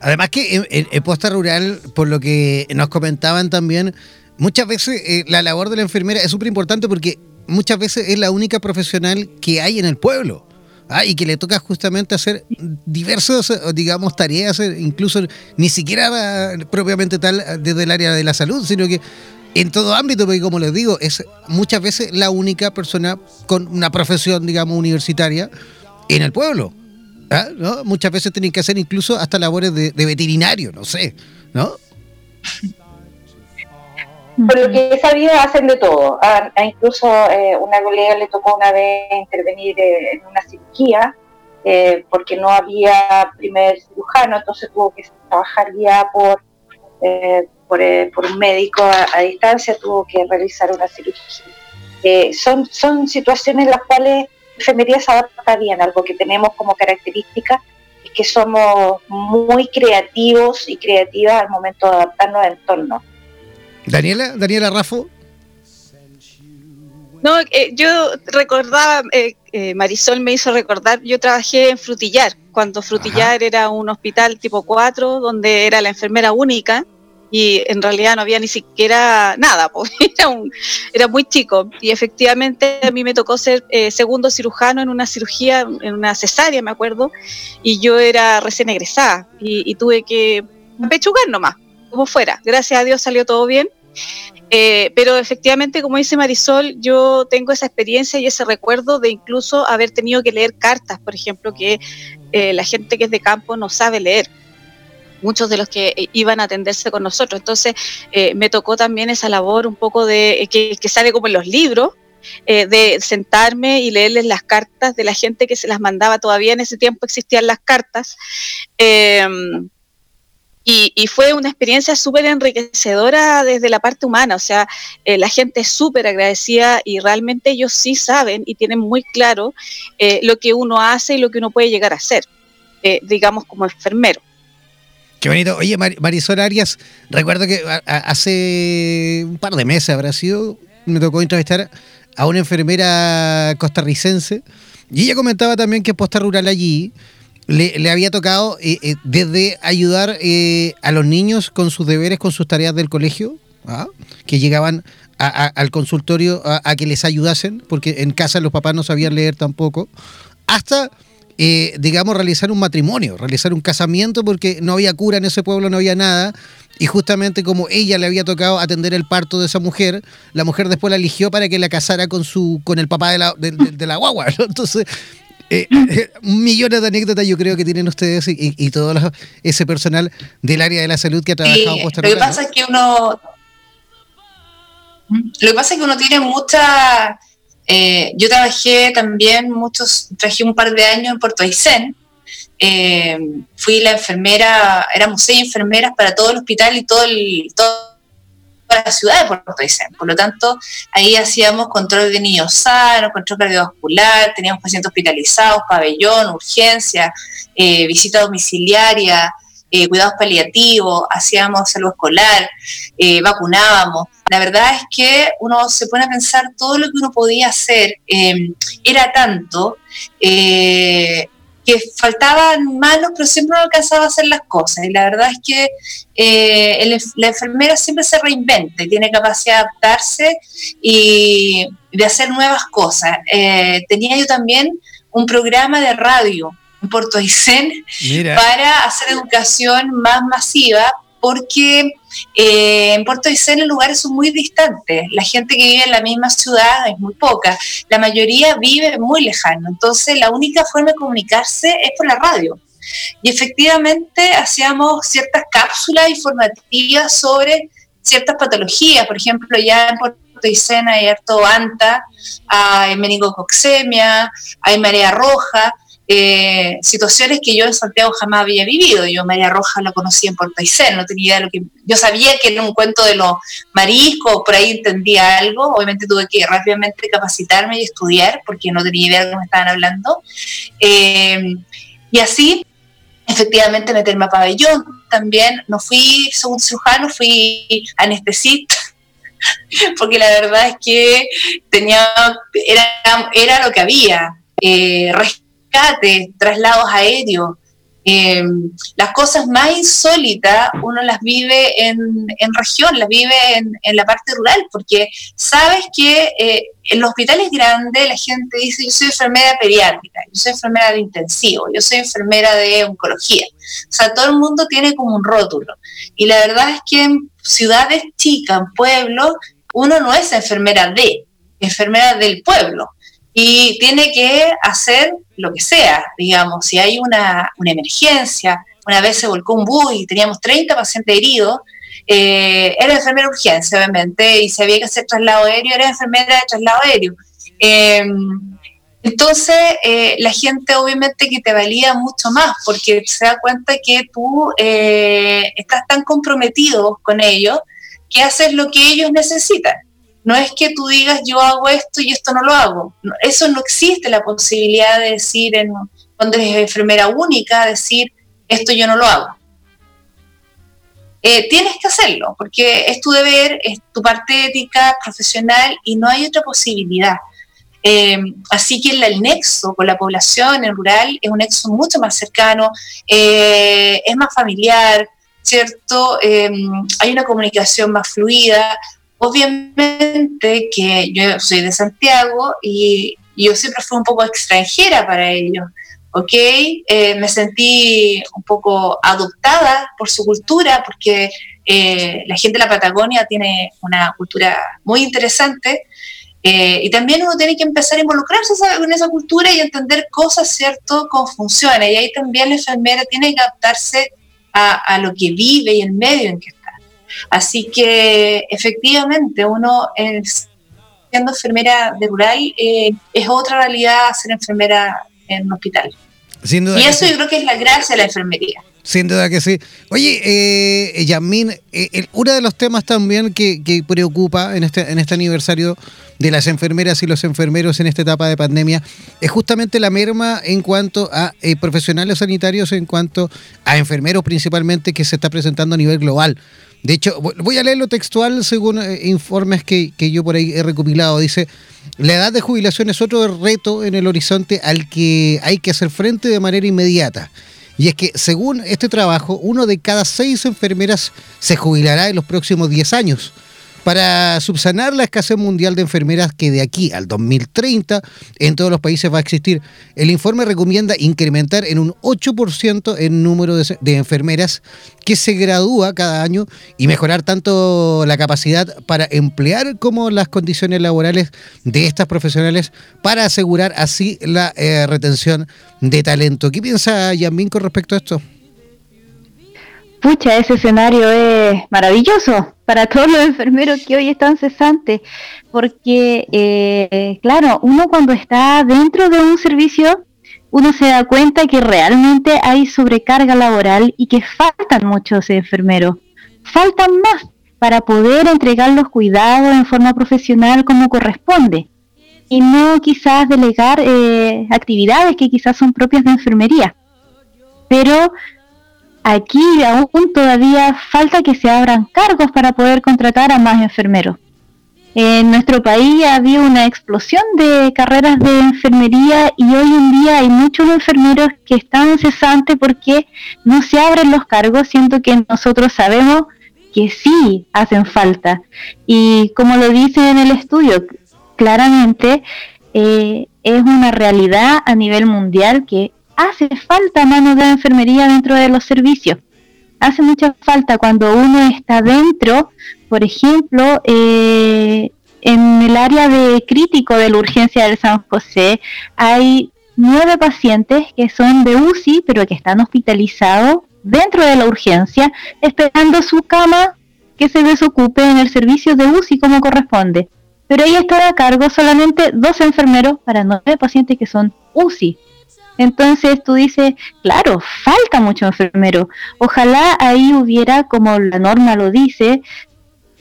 Además que en, en- en posta rural, por lo que nos comentaban también, muchas veces eh, la labor de la enfermera es súper importante porque muchas veces es la única profesional que hay en el pueblo. ¿Ah? y que le toca justamente hacer diversas, digamos, tareas, eh, incluso ni siquiera eh, propiamente tal eh, desde el área de la salud, sino que en todo ámbito, porque como les digo, es muchas veces la única persona con una profesión, digamos, universitaria en el pueblo. ¿ah? Muchas veces tienen que hacer incluso hasta labores de, de veterinario, no sé, ¿no? Por lo que he sabido, hacen de todo. A, a incluso eh, una colega le tocó una vez intervenir eh, en una cirugía eh, porque no había primer cirujano, entonces tuvo que trabajar ya por, eh, por, por un médico a, a distancia, tuvo que realizar una cirugía. Son, son situaciones en las cuales enfermería se adapta bien, algo que tenemos como característica es que somos muy creativos y creativas al momento de adaptarnos al entorno. Daniela, Daniela Rafo. No, eh, yo recordaba, eh, eh, Marisol me hizo recordar, yo trabajé en Frutillar, cuando Frutillar era un hospital tipo 4, donde era la enfermera única y en realidad no había ni siquiera nada, pues, era, un, era muy chico. Y efectivamente a mí me tocó ser eh, segundo cirujano en una cirugía, en una cesárea, me acuerdo, y yo era recién egresada y, y tuve que pechugar nomás, como fuera. Gracias a Dios salió todo bien. Eh, pero efectivamente, como dice Marisol, yo tengo esa experiencia y ese recuerdo de incluso haber tenido que leer cartas, por ejemplo, que eh, la gente que es de campo no sabe leer. Muchos de los que eh, iban a atenderse con nosotros. Entonces, me tocó también esa labor un poco de que, sale como en los libros, de sentarme y leerles las cartas de la gente que se las mandaba. Todavía en ese tiempo existían las cartas. Eh, y, y, fue una experiencia súper enriquecedora desde la parte humana, o sea, eh, la gente es súper agradecida y realmente ellos sí saben y tienen muy claro eh, lo que uno hace y lo que uno puede llegar a hacer, eh, digamos como enfermero. Qué bonito. Oye, Mar Marisol Arias, recuerdo que hace un par de meses habrá sido, me tocó entrevistar a una enfermera costarricense y ella comentaba también que Posta Rural allí le, había tocado eh, eh, desde ayudar eh, a los niños con sus deberes, con sus tareas del colegio, ¿ah? que llegaban a, al consultorio a, que les ayudasen, porque en casa los papás no sabían leer tampoco, hasta, eh, digamos, realizar un matrimonio, realizar un casamiento, porque no había cura en ese pueblo, no había nada, y justamente como ella le había tocado atender el parto de esa mujer, la mujer después la eligió para que la casara con su con el papá de la, de, la guagua. Entonces Eh, eh, millones de anécdotas yo creo que tienen ustedes y, y todo ese personal del área de la salud que ha trabajado sí, Lo que pasa es que uno... Lo que pasa es que uno tiene mucha... Eh, yo trabajé también muchos, trabajé un par de años en Puerto Aysén, eh, fui la enfermera, éramos seis enfermeras para todo el hospital y todo el, toda la ciudad de Puerto Aysén. Por lo tanto, ahí hacíamos control de niños sanos, control cardiovascular, teníamos pacientes hospitalizados, pabellón, urgencia, eh, visita domiciliaria, eh, cuidados paliativos, hacíamos salud escolar, eh, vacunábamos. La verdad es que uno se pone a pensar todo lo que uno podía hacer, era tanto que faltaban manos, pero siempre no alcanzaba a hacer las cosas. Y la verdad es que la enfermera siempre se reinventa y tiene capacidad de adaptarse y de hacer nuevas cosas. tenía yo también un programa de radio en Puerto Aysén para hacer educación más masiva, porque eh, en Puerto Aysén los lugares son muy distantes. La gente que vive en la misma ciudad es muy poca. La mayoría vive muy lejano. Entonces, la única forma de comunicarse es por la radio. Y efectivamente hacíamos ciertas cápsulas informativas sobre ciertas patologías. Por ejemplo, ya en Puerto Aysén hay harto anta, hay meningococcemia, hay marea roja. Eh, situaciones que yo en Santiago jamás había vivido. Yo María Roja la conocí en Puerto Aysén, no tenía idea de lo que... Yo sabía que era un cuento de los mariscos, por ahí entendía algo, obviamente tuve que rápidamente capacitarme y estudiar porque no tenía idea de lo que me estaban hablando. Eh, y así, efectivamente, meterme a pabellón también. No fui segundo cirujano, fui anestesista porque la verdad es que tenía, era, era lo que había. Eh, traslados aéreos. Em, las cosas más insólitas uno las vive en, región, las vive en, la parte rural, porque sabes que eh, en los hospitales grandes la gente dice, yo soy enfermera pediátrica, yo soy enfermera de intensivo, yo soy enfermera de oncología. O sea, todo el mundo tiene como un rótulo. Y la verdad es que en ciudades chicas, en pueblos, uno no es enfermera de, enfermera del pueblo y tiene que hacer lo que sea, digamos, si hay una, emergencia, una vez se volcó un bus y teníamos 30 pacientes heridos, eh, era enfermera urgencia, obviamente, y si había que hacer traslado aéreo, era enfermera de traslado aéreo. Em, entonces, eh, la gente obviamente que te valía mucho más, porque se da cuenta que tú eh, estás tan comprometido con ellos que haces lo que ellos necesitan. No es que tú digas yo hago esto y esto no lo hago. Eso no existe la posibilidad de decir en, cuando eres enfermera única, decir esto yo no lo hago. Eh, tienes que hacerlo, porque es tu deber, es tu parte ética, profesional, y no hay otra posibilidad. Eh, así que el, nexo con la población en rural es un nexo mucho más cercano, eh, es más familiar, ¿cierto? hay una comunicación más fluida, Obviamente que yo soy de Santiago y yo siempre fui un poco extranjera para ellos, ¿ok? Eh, me sentí un poco adoptada por su cultura, porque eh, la gente de la Patagonia tiene una cultura muy interesante. Eh, y también uno tiene que empezar a involucrarse en esa cultura y entender cosas, ¿cierto?, cómo funciona. Y ahí también la enfermera tiene que adaptarse a, a lo que vive y el medio en que está. Así que efectivamente uno siendo enfermera de rural eh, es otra realidad ser enfermera en un hospital. y eso yo creo que es la gracia de la enfermería. Sin duda que sí. Oye, eh, Yasmín, eh, uno de los temas también que, preocupa en este, en este aniversario de las enfermeras y los enfermeros en esta etapa de pandemia es justamente la merma en cuanto a eh, profesionales sanitarios, en cuanto a enfermeros principalmente que se está presentando a nivel global. De hecho, voy a leer lo textual según eh, informes que, que, yo por ahí he recopilado. Dice, la edad de jubilación es otro reto en el horizonte al que hay que hacer frente de manera inmediata. Y es que, según este trabajo, uno de cada seis enfermeras se jubilará en los próximos 10 años. Para subsanar la escasez mundial de enfermeras que de aquí al 2030 en todos los países va a existir. El informe recomienda incrementar en un 8% el número de, de enfermeras que se gradúa cada año y mejorar tanto la capacidad para emplear como las condiciones laborales de estas profesionales para asegurar así la eh, retención de talento. ¿Qué piensa Yamín con respecto a esto? Pucha, ese escenario es maravilloso para todos los enfermeros que hoy están cesantes, porque, eh, claro, uno cuando está dentro de un servicio, uno se da cuenta que realmente hay sobrecarga laboral y que faltan muchos enfermeros, faltan más para poder entregar los cuidados en forma profesional como corresponde y no quizás delegar eh, actividades que quizás son propias de enfermería. Pero aquí aún todavía falta que se abran cargos para poder contratar a más enfermeros. En nuestro país había una explosión de carreras de enfermería y hoy en día hay muchos enfermeros que están cesantes porque no se abren los cargos, siendo que nosotros sabemos que sí hacen falta. Y como lo dice en el estudio, claramente eh, es una realidad a nivel mundial que hace falta mano de enfermería dentro de los servicios. Hace mucha falta cuando uno está dentro, por ejemplo, eh, en el área de crítico de la urgencia del San José hay nueve pacientes que son de UCI, pero que están hospitalizados dentro de la urgencia, esperando su cama que se desocupe en el servicio de UCI como corresponde. Pero ahí está a cargo solamente dos enfermeros para nueve pacientes que son UCI. Entonces tú dices, claro, falta mucho enfermero. Ojalá ahí hubiera, como la norma lo dice,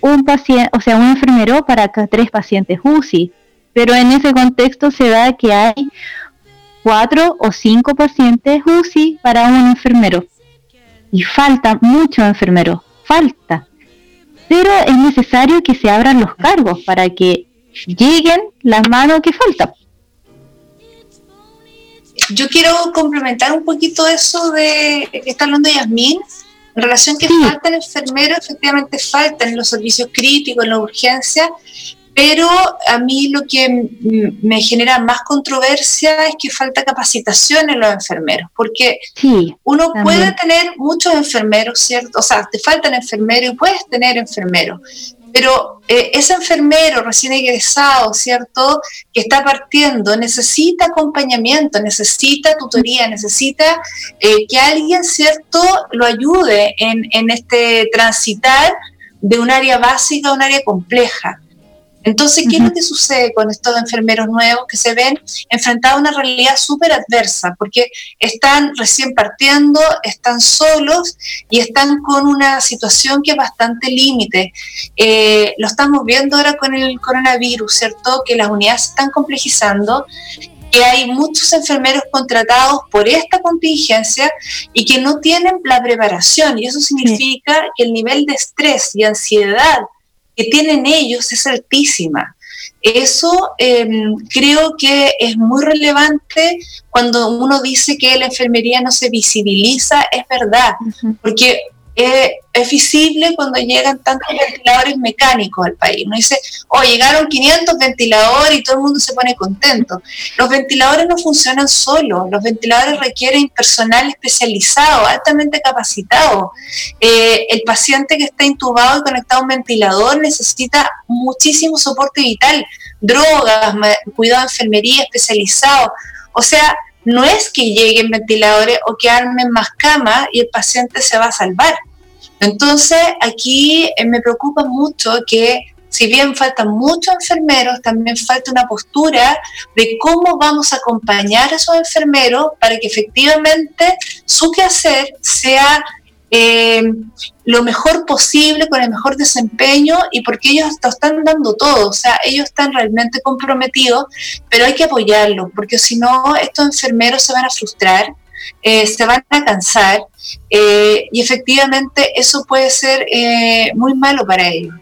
un paciente, o sea, un enfermero para tres pacientes UCI. Pero en ese contexto se da que hay cuatro o cinco pacientes UCI para un enfermero. Y falta mucho enfermero, falta. Pero es necesario que se abran los cargos para que lleguen las manos que faltan yo quiero complementar un poquito eso de que está hablando Yasmín, en relación que faltan enfermeros, efectivamente faltan en los servicios críticos, en la urgencia, pero a mí lo que me genera más controversia es que falta capacitación en los enfermeros, porque uno puede tener muchos enfermeros, ¿cierto? O sea, te faltan enfermeros y puedes tener enfermeros, pero eh, ese enfermero recién egresado, ¿cierto?, que está partiendo, necesita acompañamiento, necesita tutoría, necesita eh, que alguien, ¿cierto?, lo ayude en, en este transitar de un área básica a un área compleja. Entonces, ¿qué es lo que sucede con estos enfermeros nuevos que se ven enfrentados a una realidad súper adversa? Porque están recién partiendo, están solos y están con una situación que es bastante límite. Eh, lo estamos viendo ahora con el coronavirus, ¿cierto? Que las unidades se están complejizando que hay muchos enfermeros contratados por esta contingencia y que no tienen la preparación y eso significa que el nivel de estrés y ansiedad que tienen ellos es altísima. Eso em, creo que es muy relevante cuando uno dice que la enfermería no se visibiliza, es verdad, porque es visible cuando llegan tantos ventiladores mecánicos al país. Uno dice, oh, llegaron 500 ventiladores y todo el mundo se pone contento. Los ventiladores no funcionan solos, los ventiladores requieren personal especializado, altamente capacitado. Eh, el paciente que está intubado y conectado a un ventilador necesita muchísimo soporte vital, drogas, cuidado de enfermería especializado. O sea, no es que lleguen ventiladores o que armen más camas y el paciente se va a salvar. Entonces, aquí eh, me preocupa mucho que si bien faltan muchos enfermeros, también falta una postura de cómo vamos a acompañar a esos enfermeros para que efectivamente su quehacer sea eh, lo mejor posible, con el mejor desempeño y porque ellos lo están dando todo, o sea, ellos están realmente comprometidos, pero hay que apoyarlos, porque si no, estos enfermeros se van a frustrar, eh, se van a cansar eh, y efectivamente eso puede ser muy malo para ellos.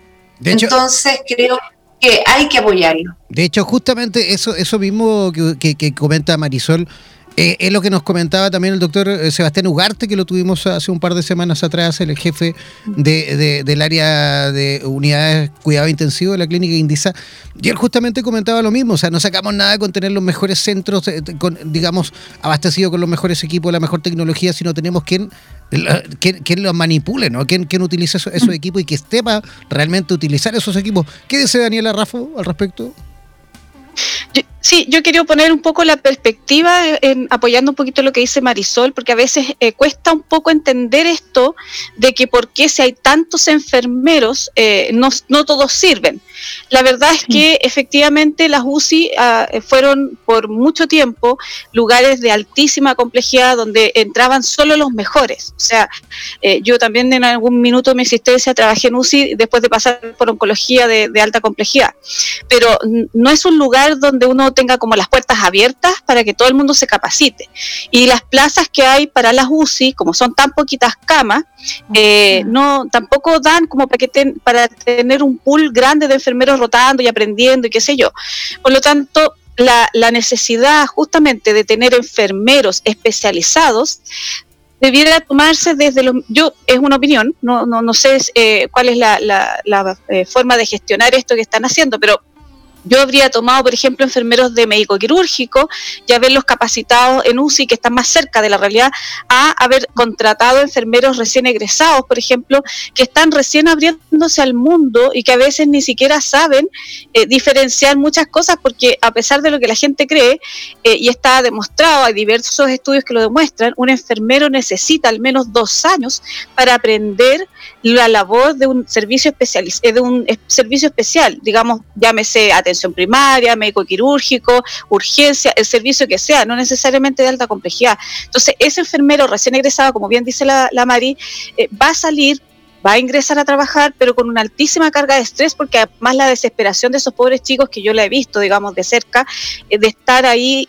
Entonces creo que hay que apoyarlo. De hecho, justamente eso, eso mismo que, que comenta Marisol, Eh, es lo que nos comentaba también el doctor eh, Sebastián Ugarte, que lo tuvimos hace un par de semanas atrás, el jefe de, del área de unidades cuidado intensivo de la clínica Indisa. Y él justamente comentaba lo mismo, o sea, no sacamos nada con tener los mejores centros, eh, con, digamos, abastecidos con los mejores equipos, la mejor tecnología, sino tenemos quien quien, los manipule, ¿no? Quien, quien utilice esos, esos equipos y que sepa realmente utilizar esos equipos. ¿Qué dice Daniela Raffo al respecto? Sí, yo quería poner un poco la perspectiva, en, apoyando un poquito lo que dice Marisol, porque a veces eh, cuesta un poco entender esto de que por qué si hay tantos enfermeros, eh, no, no, todos sirven. La verdad es que efectivamente las UCI ah, fueron por mucho tiempo lugares de altísima complejidad donde entraban solo los mejores. O sea, eh, yo también en algún minuto de mi existencia trabajé en UCI después de pasar por oncología de, de alta complejidad. Pero no es un lugar donde uno tenga como las puertas abiertas para que todo el mundo se capacite. Y las plazas que hay para las UCI, como son tan poquitas camas, eh, no tampoco dan como para, que para tener un pool grande de enfermeros rotando y aprendiendo y qué sé yo. Por lo tanto, la, la, necesidad justamente de tener enfermeros especializados debiera tomarse desde los... Yo, es una opinión, no, no, no sé eh, cuál es la, la, la eh, forma de gestionar esto que están haciendo, pero yo habría tomado, por ejemplo, enfermeros de médico quirúrgico y haberlos capacitados en UCI, que están más cerca de la realidad, a haber contratado enfermeros recién egresados, por ejemplo, que están recién abriéndose al mundo y que a veces ni siquiera saben eh, diferenciar muchas cosas, porque a pesar de lo que la gente cree, eh, y está demostrado, hay diversos estudios que lo demuestran, un enfermero necesita al menos dos años para aprender la labor de un servicio especial, eh, de un servicio especial, digamos, llámese atención primaria, médico quirúrgico, urgencia, el servicio que sea, no necesariamente de alta complejidad. Entonces, ese enfermero recién egresado, como bien dice la, la Mari, eh, va a salir va a ingresar a trabajar, pero con una altísima carga de estrés, porque además la desesperación de esos pobres chicos que yo la he visto, digamos, de cerca, eh, de estar ahí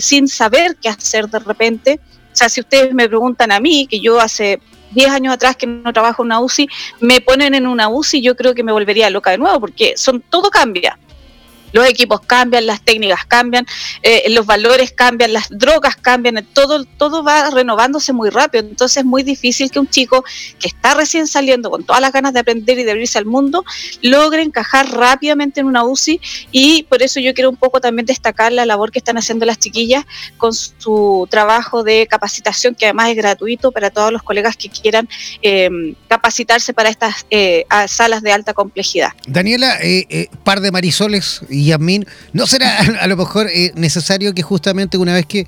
sin saber qué hacer de repente. O sea, si ustedes me preguntan a mí, que yo hace 10 años atrás que no trabajo en una UCI, me ponen en una UCI, yo creo que me volvería loca de nuevo, porque son todo cambia los equipos cambian, las técnicas cambian, eh, los valores cambian, las drogas cambian, todo, todo va renovándose muy rápido. Entonces es muy difícil que un chico que está recién saliendo con todas las ganas de aprender y de abrirse al mundo logre encajar rápidamente en una UCI y por eso yo quiero un poco también destacar la labor que están haciendo las chiquillas con su trabajo de capacitación, que además es gratuito para todos los colegas que quieran eh, capacitarse para estas eh, salas de alta complejidad. Daniela, par de marisoles y Yasmín, ¿no será a lo mejor eh, necesario que justamente una vez que,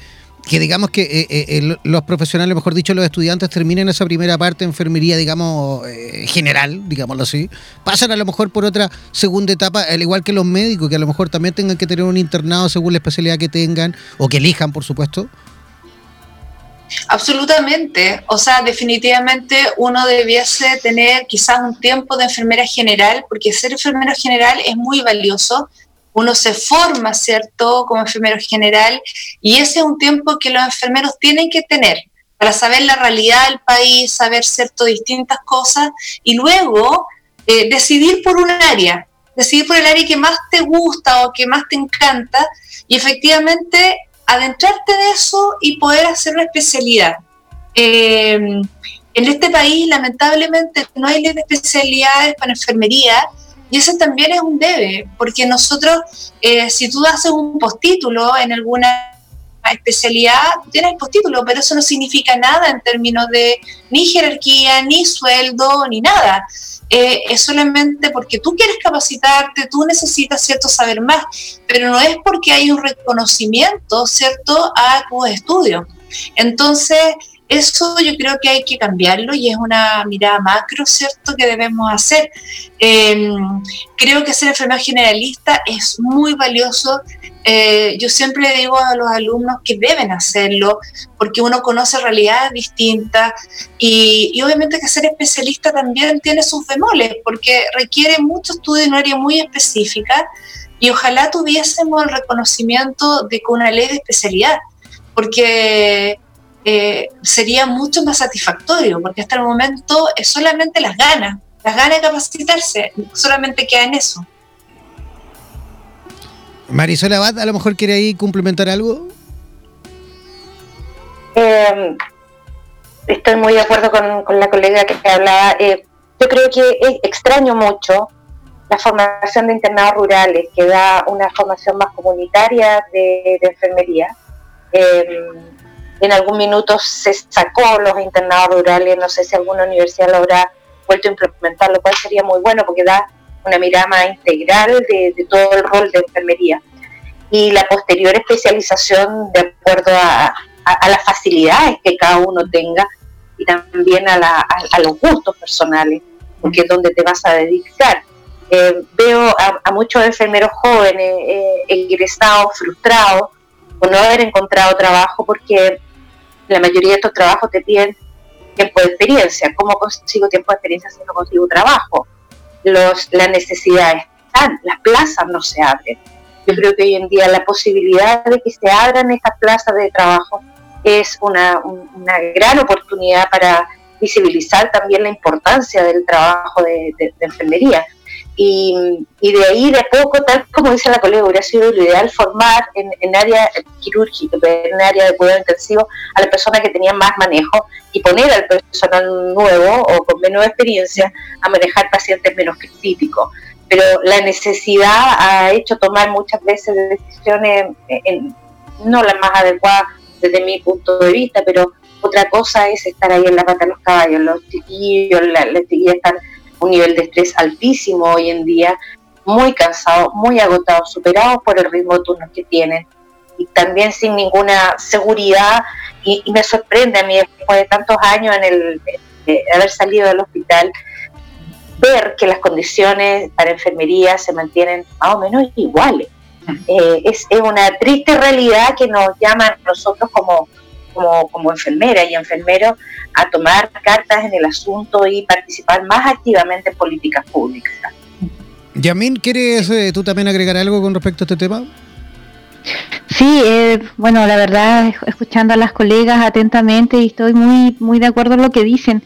que digamos que eh, eh, los profesionales, mejor dicho, los estudiantes terminen esa primera parte de enfermería, digamos, general, digámoslo así, pasan a lo mejor por otra segunda etapa, al igual que los médicos, que a lo mejor también tengan que tener un internado según la especialidad que tengan o que elijan, por supuesto? Absolutamente. O sea, definitivamente uno debiese tener quizás un tiempo de enfermera general, porque ser enfermero general es muy valioso uno se forma, ¿cierto?, como enfermero general, y ese es un tiempo que los enfermeros tienen que tener para saber la realidad del país, saber, ¿cierto?, distintas cosas, y luego eh, decidir por un área, decidir por el área que más te gusta o que más te encanta, y efectivamente adentrarte de eso y poder hacer una especialidad. Eh, en este país, lamentablemente, no hay ley de especialidades para enfermería, y ese también es un debe, porque nosotros, eh, si tú haces un postítulo en alguna especialidad, tienes postítulo, pero eso no significa nada en términos de ni jerarquía, ni sueldo, ni nada. Eh, es solamente porque tú quieres capacitarte, tú necesitas, ¿cierto?, saber más, pero no es porque hay un reconocimiento, ¿cierto?, a tus estudios. Entonces, eso yo creo que hay que cambiarlo y es una mirada macro, ¿cierto?, que debemos hacer. Em, creo que ser enfermero generalista es muy valioso. Eh, yo siempre digo a los alumnos que deben hacerlo porque uno conoce realidades distintas y, y obviamente que ser especialista también tiene sus bemoles porque requiere mucho estudio en un área muy específica y ojalá tuviésemos el reconocimiento de que una ley de especialidad, porque eh, sería mucho más satisfactorio, porque hasta el momento es solamente las ganas, las ganas de capacitarse, solamente queda en eso. Marisol Abad, a lo mejor quiere ahí complementar algo. Eh, estoy muy de acuerdo con, la colega que hablaba. Eh, yo creo que extraño mucho la formación de internados rurales, que da una formación más comunitaria de, enfermería. Em, en algún minuto se sacó los internados rurales, no sé si alguna universidad lo habrá vuelto a implementar, lo cual sería muy bueno porque da una mirada más integral de, todo el rol de enfermería. Y la posterior especialización de acuerdo a, las facilidades que cada uno tenga y también a, los gustos personales, porque es donde te vas a dedicar. Eh, veo a, muchos enfermeros jóvenes eh, egresados, frustrados, por no haber encontrado trabajo, porque la mayoría de estos trabajos te piden tiempo de experiencia. ¿Cómo consigo tiempo de experiencia si no consigo trabajo? Los, las necesidades están, las plazas no se abren. Yo creo que hoy en día la posibilidad de que se abran estas plazas de trabajo es una, gran oportunidad para visibilizar también la importancia del trabajo de, de enfermería. Y, de ahí de a poco, tal como dice la colega, hubiera sido lo ideal formar en, en área quirúrgica, en área de cuidado intensivo, a las personas que tenían más manejo y poner al personal nuevo o con menos experiencia a manejar pacientes menos críticos. Pero la necesidad ha hecho tomar muchas veces decisiones no las más adecuadas desde mi punto de vista, pero otra cosa es estar ahí en la pata de los caballos, los chiquillos, las están un nivel de estrés altísimo hoy en día, muy cansados, muy agotados, superados por el ritmo de turnos que tienen y también sin ninguna seguridad y, me sorprende a mí después de tantos años en el haber salido del hospital ver que las condiciones para enfermería se mantienen más o menos iguales. Eh, es, es, una triste realidad que nos llama a nosotros como, como, como enfermera y enfermeros a tomar cartas en el asunto y participar más activamente en políticas públicas. Yamin, ¿quieres eh, tú también agregar algo con respecto a este tema? Sí, eh, bueno, la verdad, escuchando a las colegas atentamente y estoy muy, muy de acuerdo en lo que dicen.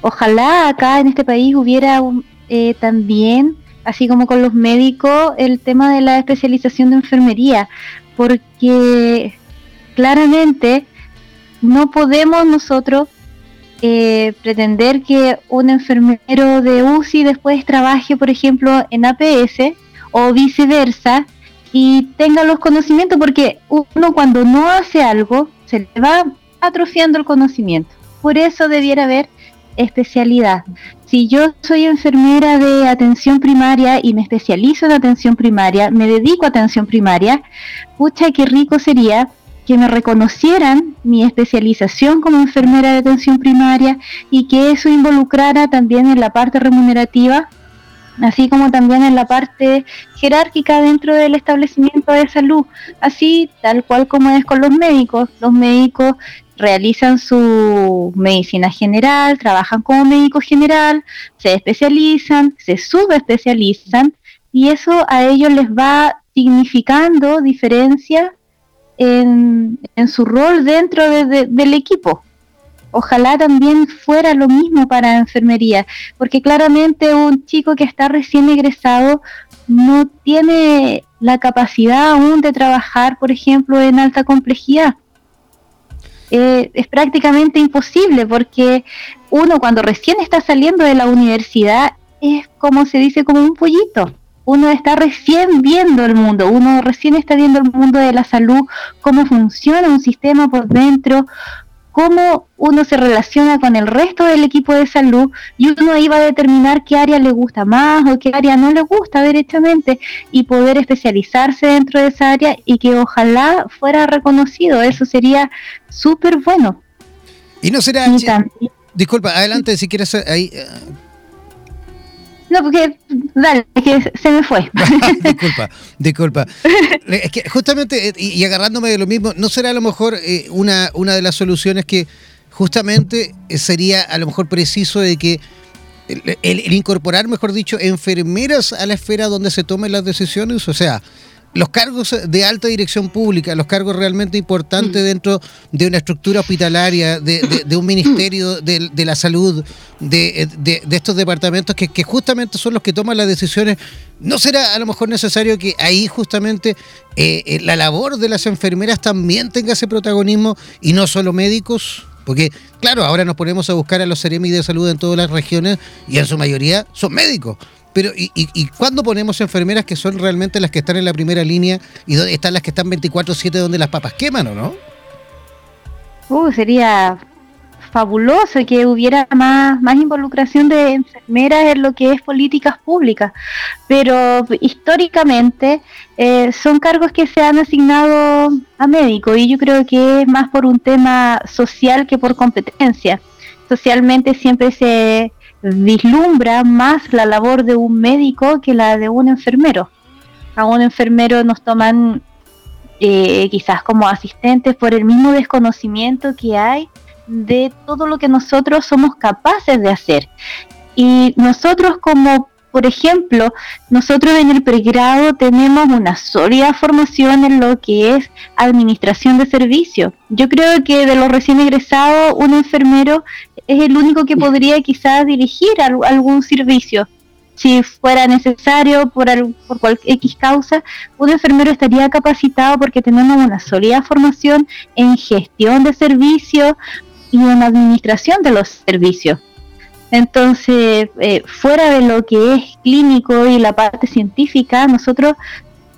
Ojalá acá en este país hubiera eh, también, así como con los médicos, el tema de la especialización de enfermería, porque claramente no podemos nosotros eh, pretender que un enfermero de UCI después trabaje, por ejemplo, en APS o viceversa y tenga los conocimientos, porque uno cuando no hace algo se le va atrofiando el conocimiento. Por eso debiera haber especialidad. Si yo soy enfermera de atención primaria y me especializo en atención primaria, me dedico a atención primaria, pucha, qué rico sería que me reconocieran mi especialización como enfermera de atención primaria y que eso involucrara también en la parte remunerativa, así como también en la parte jerárquica dentro del establecimiento de salud, así tal cual como es con los médicos. Los médicos realizan su medicina general, trabajan como médico general, se especializan, se subespecializan y eso a ellos les va significando diferencias en, su rol dentro del equipo. Ojalá también fuera lo mismo para enfermería, porque claramente un chico que está recién egresado no tiene la capacidad aún de trabajar, por ejemplo, en alta complejidad. Eh, es prácticamente imposible porque uno cuando recién está saliendo de la universidad es como se dice como un pollito uno está recién viendo el mundo, uno recién está viendo el mundo de la salud, cómo funciona un sistema por dentro, cómo uno se relaciona con el resto del equipo de salud y uno ahí va a determinar qué área le gusta más o qué área no le gusta derechamente y poder especializarse dentro de esa área y que ojalá fuera reconocido. Eso sería súper bueno. Y no será... Disculpa, adelante si quieres ahí eh, no, porque, dale, es que se me fue. disculpa, disculpa. Es que justamente, eh, y, agarrándome de lo mismo, ¿no será a lo mejor eh, una, una de las soluciones que justamente eh, sería a lo mejor preciso de que el, incorporar, mejor dicho, enfermeras a la esfera donde se tomen las decisiones? O sea, los cargos de alta dirección pública, los cargos realmente importantes mm. dentro de una estructura hospitalaria, de, un ministerio de, la salud, de, estos departamentos que, justamente son los que toman las decisiones, ¿no será a lo mejor necesario que ahí justamente eh, eh, la labor de las enfermeras también tenga ese protagonismo y no solo médicos? Porque, claro, ahora nos ponemos a buscar a los seremis de salud en todas las regiones y en su mayoría son médicos. Pero, ¿y, y, cuándo ponemos enfermeras que son realmente las que están en la primera línea y donde están las que están 24-7 donde las papas queman o no? Uh, sería fabuloso que hubiera más, más involucración de enfermeras en lo que es políticas públicas, pero históricamente eh, son cargos que se han asignado a médicos y yo creo que es más por un tema social que por competencia. Socialmente siempre se vislumbra más la labor de un médico que la de un enfermero. A un enfermero nos toman eh, quizás como asistentes por el mismo desconocimiento que hay de todo lo que nosotros somos capaces de hacer. Y nosotros como, por ejemplo, nosotros en el pregrado tenemos una sólida formación en lo que es administración de servicios. Yo creo que de los recién egresados, un enfermero es el único que podría quizás dirigir algún servicio. Si fuera necesario por, por cualquier X causa, un enfermero estaría capacitado porque tenemos una sólida formación en gestión de servicios y en administración de los servicios. Entonces, eh, fuera de lo que es clínico y la parte científica, nosotros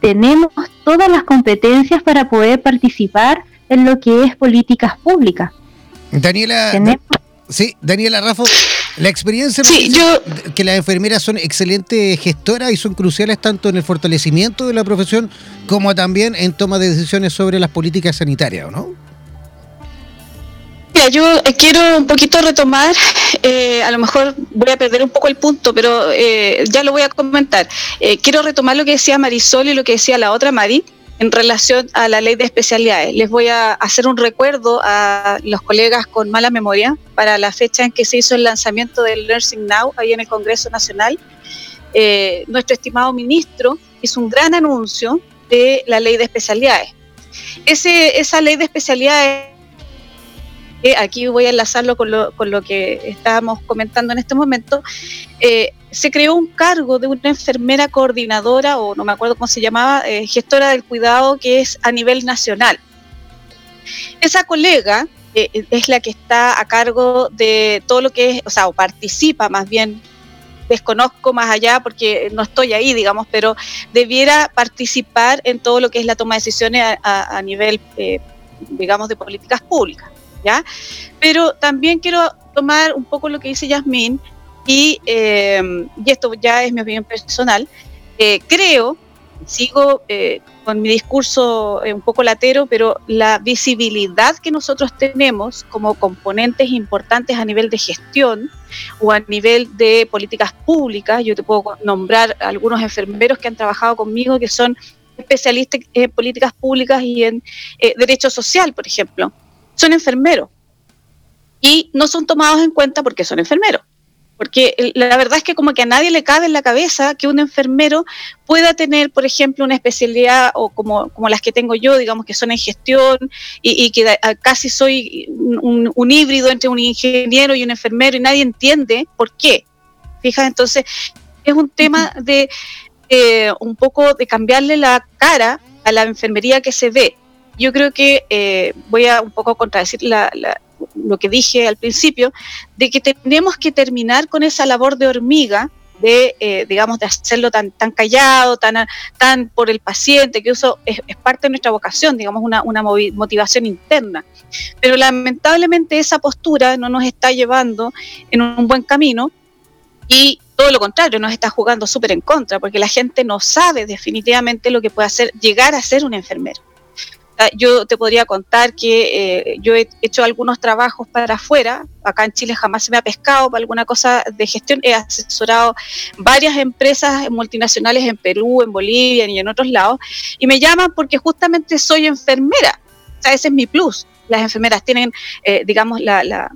tenemos todas las competencias para poder participar en lo que es políticas públicas. Daniela, Sí, Daniela Rafa, la experiencia sí, yo... que las enfermeras son excelentes gestoras y son cruciales tanto en el fortalecimiento de la profesión como también en toma de decisiones sobre las políticas sanitarias, ¿no? Mira, yo eh, quiero un poquito retomar, eh, a lo mejor voy a perder un poco el punto, pero eh, ya lo voy a comentar. quiero retomar lo que decía Marisol y lo que decía la otra Mari en relación a la ley de especialidades. Les voy a hacer un recuerdo a los colegas con mala memoria para la fecha en que se hizo el lanzamiento del Nursing Now ahí en el Congreso Nacional. Eh, nuestro estimado ministro hizo un gran anuncio de la ley de especialidades. Esa ley de especialidades aquí voy a enlazarlo con lo, con lo que estábamos comentando en este momento, eh, se creó un cargo de una enfermera coordinadora, o no me acuerdo cómo se llamaba, eh, gestora del cuidado, que es a nivel nacional. Esa colega eh, es la que está a cargo de todo lo que es, o sea, o participa más bien desconozco más allá porque no estoy ahí, digamos, pero debiera participar en todo lo que es la toma de decisiones a, nivel, digamos, de políticas públicas. Pero también quiero tomar un poco lo que dice Yasmín y, eh, esto ya es mi opinión personal. Eh, creo, sigo eh, con mi discurso un poco latero, pero la visibilidad que nosotros tenemos como componentes importantes a nivel de gestión o a nivel de políticas públicas, yo te puedo nombrar algunos enfermeros que han trabajado conmigo que son especialistas en políticas públicas y en derecho social, por ejemplo son enfermeros y no son tomados en cuenta porque son enfermeros. Porque la verdad es que como que a nadie le cabe en la cabeza que un enfermero pueda tener, por ejemplo, una especialidad o como, como las que tengo yo, digamos que son en gestión y, que casi soy un, híbrido entre un ingeniero y un enfermero y nadie entiende por qué. Fija, entonces es un tema de eh, un poco de cambiarle la cara a la enfermería que se ve yo creo que eh, voy a un poco contradecir lo que dije al principio, de que tenemos que terminar con esa labor de hormiga de, eh, digamos, de hacerlo tan, tan callado, tan, por el paciente, que eso es, parte de nuestra vocación, digamos, una, una motivación interna. Pero lamentablemente esa postura no nos está llevando en un buen camino y todo lo contrario, nos está jugando súper en contra, porque la gente no sabe definitivamente lo que puede hacer llegar a ser un enfermero. Yo te podría contar que eh, yo he hecho algunos trabajos para afuera, acá en Chile jamás se me ha pescado para alguna cosa de gestión, he asesorado varias empresas multinacionales en Perú, en Bolivia y en otros lados, y me llaman porque justamente soy enfermera, o sea, ese es mi plus. Las enfermeras tienen, eh, digamos, la,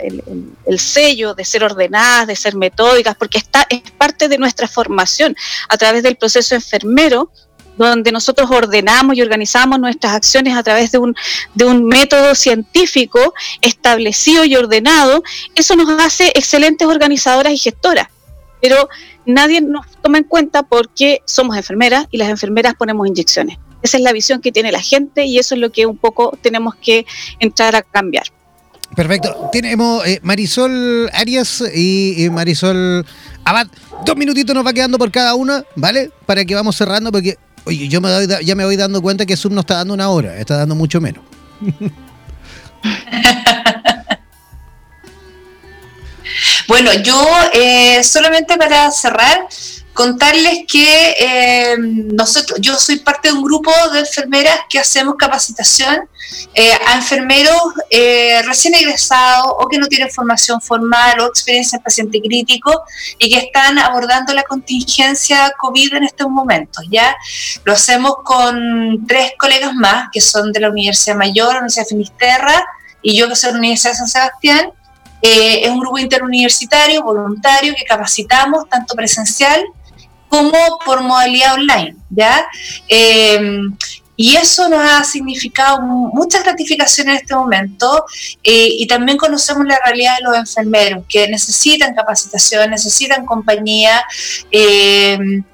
el, el, sello de ser ordenadas, de ser metódicas, porque está, es parte de nuestra formación a través del proceso enfermero donde nosotros ordenamos y organizamos nuestras acciones a través de un, de un método científico establecido y ordenado, eso nos hace excelentes organizadoras y gestoras. Pero nadie nos toma en cuenta porque somos enfermeras y las enfermeras ponemos inyecciones. Esa es la visión que tiene la gente y eso es lo que un poco tenemos que entrar a cambiar. Perfecto. Tenemos eh, Marisol Arias y, Marisol Abad. Dos minutitos nos va quedando por cada una, ¿vale? Para que vamos cerrando, porque yo me ya me voy dando cuenta que Zoom no está dando una hora, está dando mucho menos. bueno, yo eh, solamente para cerrar, contarles que eh, nosotros, yo soy parte de un grupo de enfermeras que hacemos capacitación eh, a enfermeros eh, recién egresados o que no tienen formación formal o experiencia en paciente crítico y que están abordando la contingencia COVID en estos momentos. Ya lo hacemos con tres colegas más que son de la Universidad Mayor, la Universidad Finisterra y yo que soy de la Universidad de San Sebastián. es un grupo interuniversitario, voluntario, que capacitamos tanto presencial como por modalidad online, ¿ya? Em, y eso nos ha significado muchas gratificaciones en este momento eh, y también conocemos la realidad de los enfermeros que necesitan capacitación, necesitan compañía, em,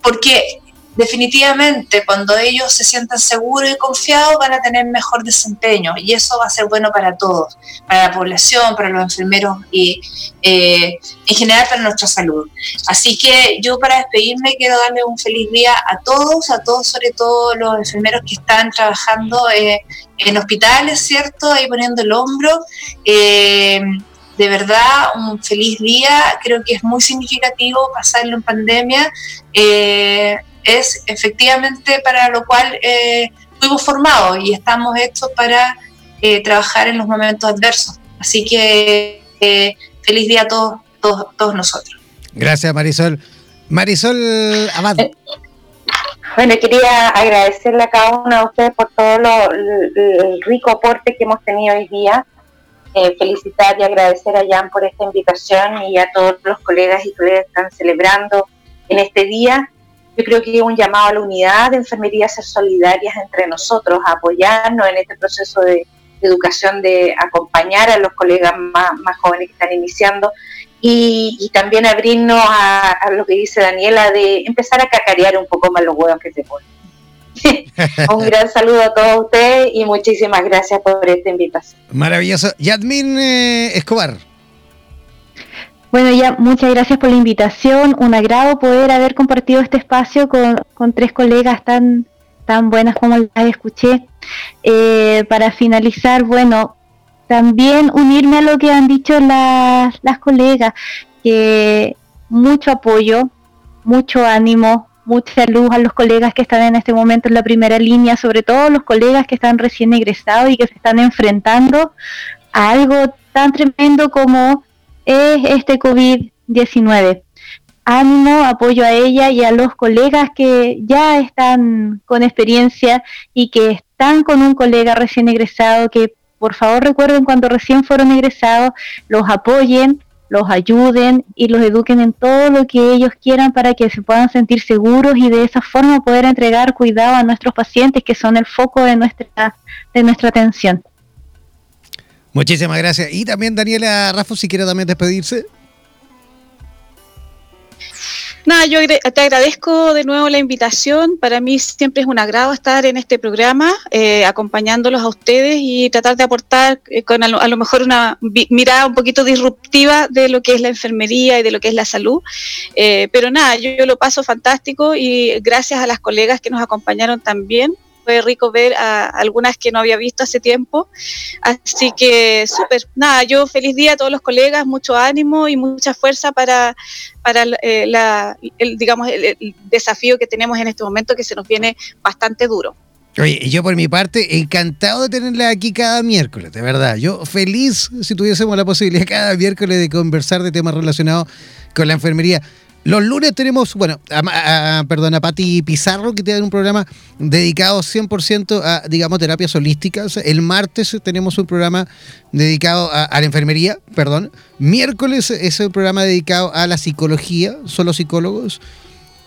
porque definitivamente cuando ellos se sientan seguros y confiados van a tener mejor desempeño y eso va a ser bueno para todos, para la población, para los enfermeros y eh, en general para nuestra salud. Así que yo para despedirme quiero darle un feliz día a todos, a todos, sobre todo los enfermeros que están trabajando eh, en hospitales, ¿cierto? Ahí poniendo el hombro. Eh, de verdad, un feliz día. Creo que es muy significativo pasarlo en pandemia es efectivamente para lo cual eh, fuimos formados y estamos hechos para eh, trabajar en los momentos adversos. Así que eh, feliz día a todos, todos, nosotros. Gracias Marisol. Marisol Amado. Bueno, quería agradecerle a cada uno de ustedes por todo lo, el rico aporte que hemos tenido hoy día. felicitar y agradecer a Jan por esta invitación y a todos los colegas y colegas que están celebrando en este día. Yo creo que un llamado a la unidad de enfermería, a ser solidarias entre nosotros, a apoyarnos en este proceso de, educación, de acompañar a los colegas más, jóvenes que están iniciando y, también abrirnos a, lo que dice Daniela de empezar a cacarear un poco más los huevos que se ponen. un gran saludo a todos ustedes y muchísimas gracias por esta invitación. Maravilloso. Yadmin eh, Escobar. Bueno, ya muchas gracias por la invitación. Un agrado poder haber compartido este espacio con, tres colegas tan, tan buenas como las escuché. Eh, para finalizar, bueno, también unirme a lo que han dicho las, las colegas, que mucho apoyo, mucho ánimo, mucha luz a los colegas que están en este momento en la primera línea, sobre todo los colegas que están recién egresados y que se están enfrentando a algo tan tremendo como es este COVID-19. Ánimo, apoyo a ella y a los colegas que ya están con experiencia y que están con un colega recién egresado, que por favor recuerden cuando recién fueron egresados, los apoyen, los ayuden y los eduquen en todo lo que ellos quieran para que se puedan sentir seguros y de esa forma poder entregar cuidado a nuestros pacientes que son el foco de nuestra, de nuestra atención. Muchísimas gracias. Y también Daniela Rafa, si quiere también despedirse. Nada, yo te agradezco de nuevo la invitación. Para mí siempre es un agrado estar en este programa, eh, acompañándolos a ustedes y tratar de aportar eh, con a lo, mejor una mirada un poquito disruptiva de lo que es la enfermería y de lo que es la salud. Eh, pero nada, yo, lo paso fantástico y gracias a las colegas que nos acompañaron también fue rico ver a algunas que no había visto hace tiempo. Así que súper, nada, yo feliz día a todos los colegas, mucho ánimo y mucha fuerza para, para eh, el, digamos, el, desafío que tenemos en este momento que se nos viene bastante duro. Oye, yo por mi parte, encantado de tenerla aquí cada miércoles, de verdad. Yo feliz si tuviésemos la posibilidad cada miércoles de conversar de temas relacionados con la enfermería. Los lunes tenemos, bueno, a, perdón, a Pati Pizarro, que tiene un programa dedicado 100% a, digamos, terapias holísticas. El martes tenemos un programa dedicado a, la enfermería, perdón. Miércoles es un programa dedicado a la psicología, solo psicólogos.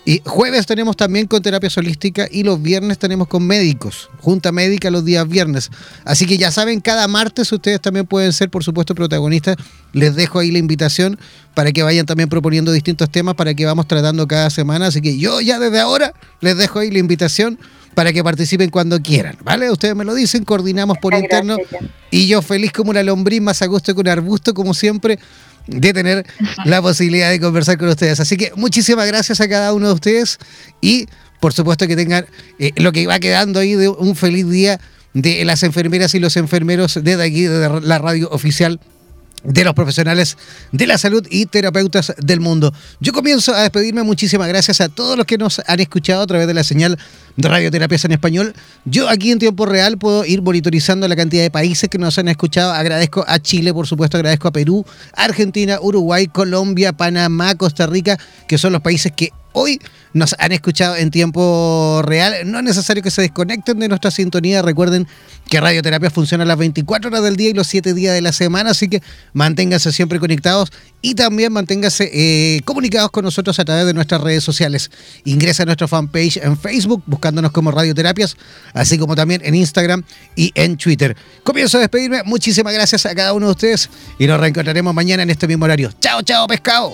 Y jueves tenemos también con terapia holística y los viernes tenemos con médicos, junta médica los días viernes. Así que ya saben, cada martes ustedes también pueden ser, por supuesto, protagonistas. Les dejo ahí la invitación para que vayan también proponiendo distintos temas para que vamos tratando cada semana. Así que yo ya desde ahora les dejo ahí la invitación para que participen cuando quieran, ¿vale? Ustedes me lo dicen, coordinamos por interno y yo feliz como una lombriz, más a gusto que un arbusto, como siempre, de tener la posibilidad de conversar con ustedes. Así que muchísimas gracias a cada uno de ustedes y por supuesto que tengan eh, lo que va quedando ahí de un feliz día de las enfermeras y los enfermeros desde aquí, de la radio oficial de los profesionales de la salud y terapeutas del mundo. Yo comienzo a despedirme. Muchísimas gracias a todos los que nos han escuchado a través de la señal de Radioterapias en Español. Yo aquí en tiempo real puedo ir monitorizando la cantidad de países que nos han escuchado. Agradezco a Chile, por supuesto, agradezco a Perú, Argentina, Uruguay, Colombia, Panamá, Costa Rica, que son los países que hoy nos han escuchado en tiempo real. No es necesario que se desconecten de nuestra sintonía. Recuerden que Radioterapia funciona las 24 horas del día y los 7 días de la semana, así que manténganse siempre conectados y también manténganse eh, comunicados con nosotros a través de nuestras redes sociales. Ingresa a nuestra fanpage en Facebook buscándonos como Radioterapias, así como también en Instagram y en Twitter. Comienzo a despedirme. Muchísimas gracias a cada uno de ustedes y nos reencontraremos mañana en este mismo horario. Chao, chao, pescado.